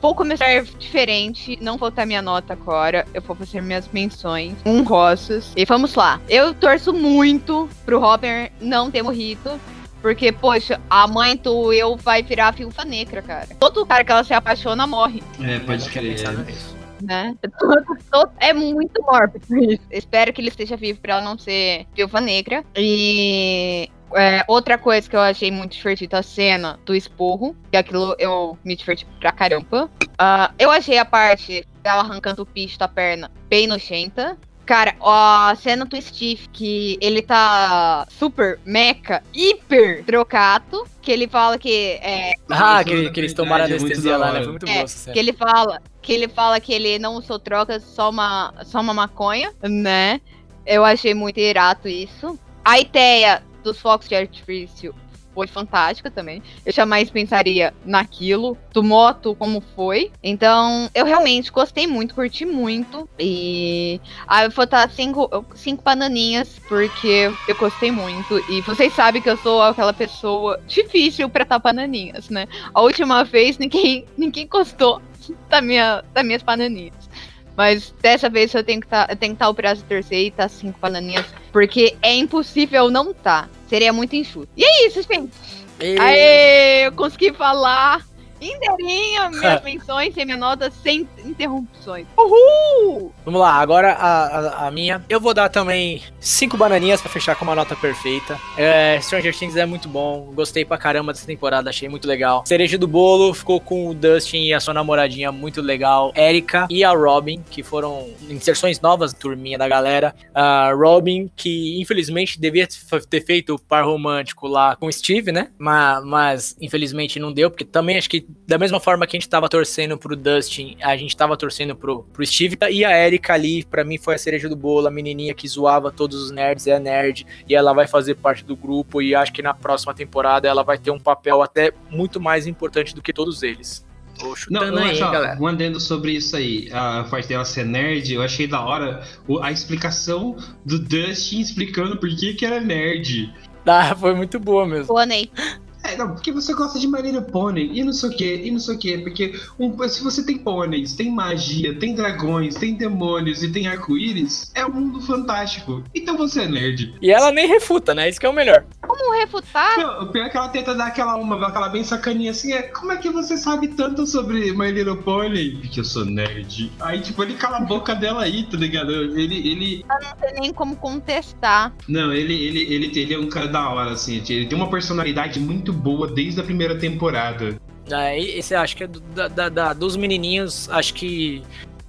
Vou começar diferente. Não vou dar minha nota agora. Eu vou fazer minhas menções honrosas. E vamos lá. Eu torço muito pro Hopper não ter morrido. Porque, poxa, a mãe do eu vai virar viúva negra, cara. Todo cara que ela se apaixona morre, É, tinha pensado nisso. né? Todo- todo- é muito mórbido isso. Espero que ele esteja vivo pra ela não ser viúva negra. E é, outra coisa que eu achei muito divertida a cena do esporro, que aquilo eu me diverti pra caramba. Ah, eu achei a parte dela arrancando o picho da perna bem nojenta. Cara, a cena do Steve, que ele tá super meca, hiper trocado, que ele fala que é, Ah, Isso que, que eles tomaram verdade, é muito anestesia lá, né? Foi muito É, essa cena. que ele fala que ele fala que ele não usou drogas, só uma, só uma maconha, né? Eu achei muito irado isso. A ideia dos fogos de artifício foi fantástica também. Eu jamais pensaria naquilo, do moto como foi. Então, eu realmente gostei muito, curti muito. E aí eu vou dar cinco, cinco bananinhas, porque eu gostei muito. E vocês sabem que eu sou aquela pessoa difícil pra dar bananinhas, né? A última vez ninguém, ninguém gostou da minha, das minhas bananinhas. Mas dessa vez eu tenho que tá, tenho que estar o braço torcer e tá cinco bananinhas. Porque é impossível não tá. Seria muito enxuto. E é isso, gente. E- Aê, eu consegui falar. Inteirinho, minhas menções sem minha nota, sem interrupções. Uhul! Vamos lá, agora a, a, a minha. Eu vou dar também cinco bananinhas pra fechar com uma nota perfeita. É, Stranger Things é muito bom, gostei pra caramba dessa temporada, achei muito legal. Cereja do bolo ficou com o Dustin e a sua namoradinha muito legal. Erika e a Robin, que foram inserções novas, turminha da galera. A Robin, que infelizmente devia ter feito o par romântico lá com o Steve, né? Mas, mas infelizmente não deu, porque também acho que da mesma forma que a gente tava torcendo pro Dustin, a gente tava torcendo pro, pro Steve. E a Erika ali, pra mim, foi a cereja do bolo, a menininha que zoava todos os nerds, é nerd, e ela vai fazer parte do grupo, e acho que na próxima temporada ela vai ter um papel até muito mais importante do que todos eles. Tô chutando Não, aí, galera. Um adendo sobre isso aí, a parte dela ser nerd, eu achei da hora a explicação do Dustin explicando por que que era nerd. Ah, foi muito boa mesmo. Boa, Ney. É, não, porque você gosta de My Little Pony e não sei o que, e não sei o que, porque um, se você tem pôneis, tem magia, tem dragões, tem demônios e tem arco-íris, é um mundo fantástico. Então você é nerd. E ela nem refuta, né? Isso que é o melhor. Como refutar? Não, o pior é que ela tenta dar aquela uma, aquela bem sacaninha assim, é como é que você sabe tanto sobre My Little Pony? Porque eu sou nerd. Aí, tipo, ele cala a boca dela aí, tá ligado? Ele. ele... Eu não sei nem como contestar. Não, ele, ele, ele, ele é um cara da hora, assim. Ele tem uma personalidade muito boa desde a primeira temporada. É, esse acho que é do, da, da, dos menininhos, acho que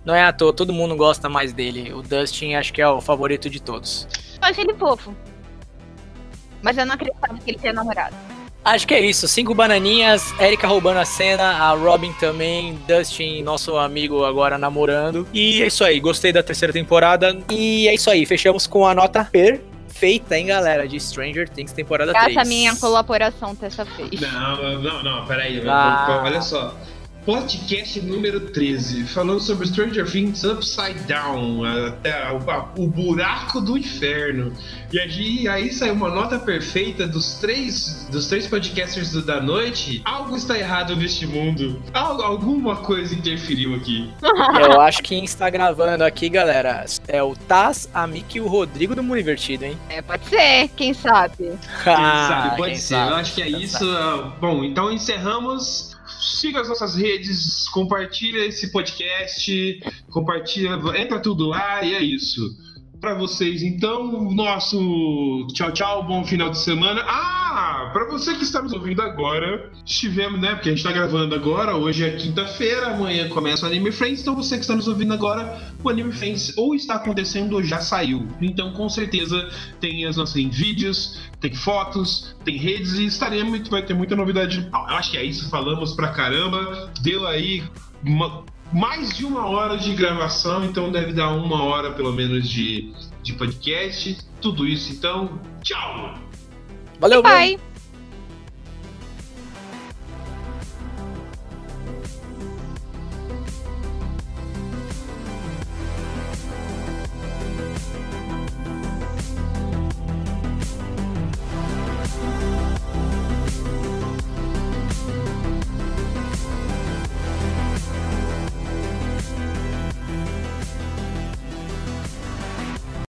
não é à toa, todo mundo gosta mais dele. O Dustin acho que é o favorito de todos. Eu acho ele fofo. Mas eu não acreditava que ele tinha namorado. Acho que é isso. Cinco bananinhas, Erika roubando a cena, a Robin também, Dustin, nosso amigo agora namorando. E é isso aí, gostei da terceira temporada. E é isso aí, fechamos com a nota per feita, hein, galera, de Stranger Things temporada Essa 3. Essa minha colaboração dessa vez. Não, não, não, peraí. Ah. Olha só. Podcast número 13, falando sobre Stranger Things Upside Down, até o, o buraco do inferno. E aí, aí saiu uma nota perfeita dos três, dos três podcasters do, da noite. Algo está errado neste mundo. Algo, alguma coisa interferiu aqui. Eu acho que quem está gravando aqui, galera, é o Taz, a Miki e o Rodrigo do Mundo Invertido, hein? É, pode ser, quem sabe. Quem sabe, pode ser. Sabe. Eu acho que é quem isso. Sabe. Bom, então encerramos siga as nossas redes, compartilha esse podcast, compartilha, entra tudo lá e é isso para vocês. Então, nosso tchau, tchau, bom final de semana. Ah, para você que está nos ouvindo agora, estivemos, né? Porque a gente está gravando agora, hoje é quinta-feira, amanhã começa o Anime Friends. Então, você que está nos ouvindo agora, o Anime Friends ou está acontecendo ou já saiu. Então, com certeza, tem as nossas tem vídeos, tem fotos, tem redes e estaremos, vai ter muita novidade. Eu acho que é isso, falamos pra caramba. Deu aí uma mais de uma hora de gravação, então deve dar uma hora pelo menos de, de podcast. Tudo isso, então, tchau! Valeu, bye!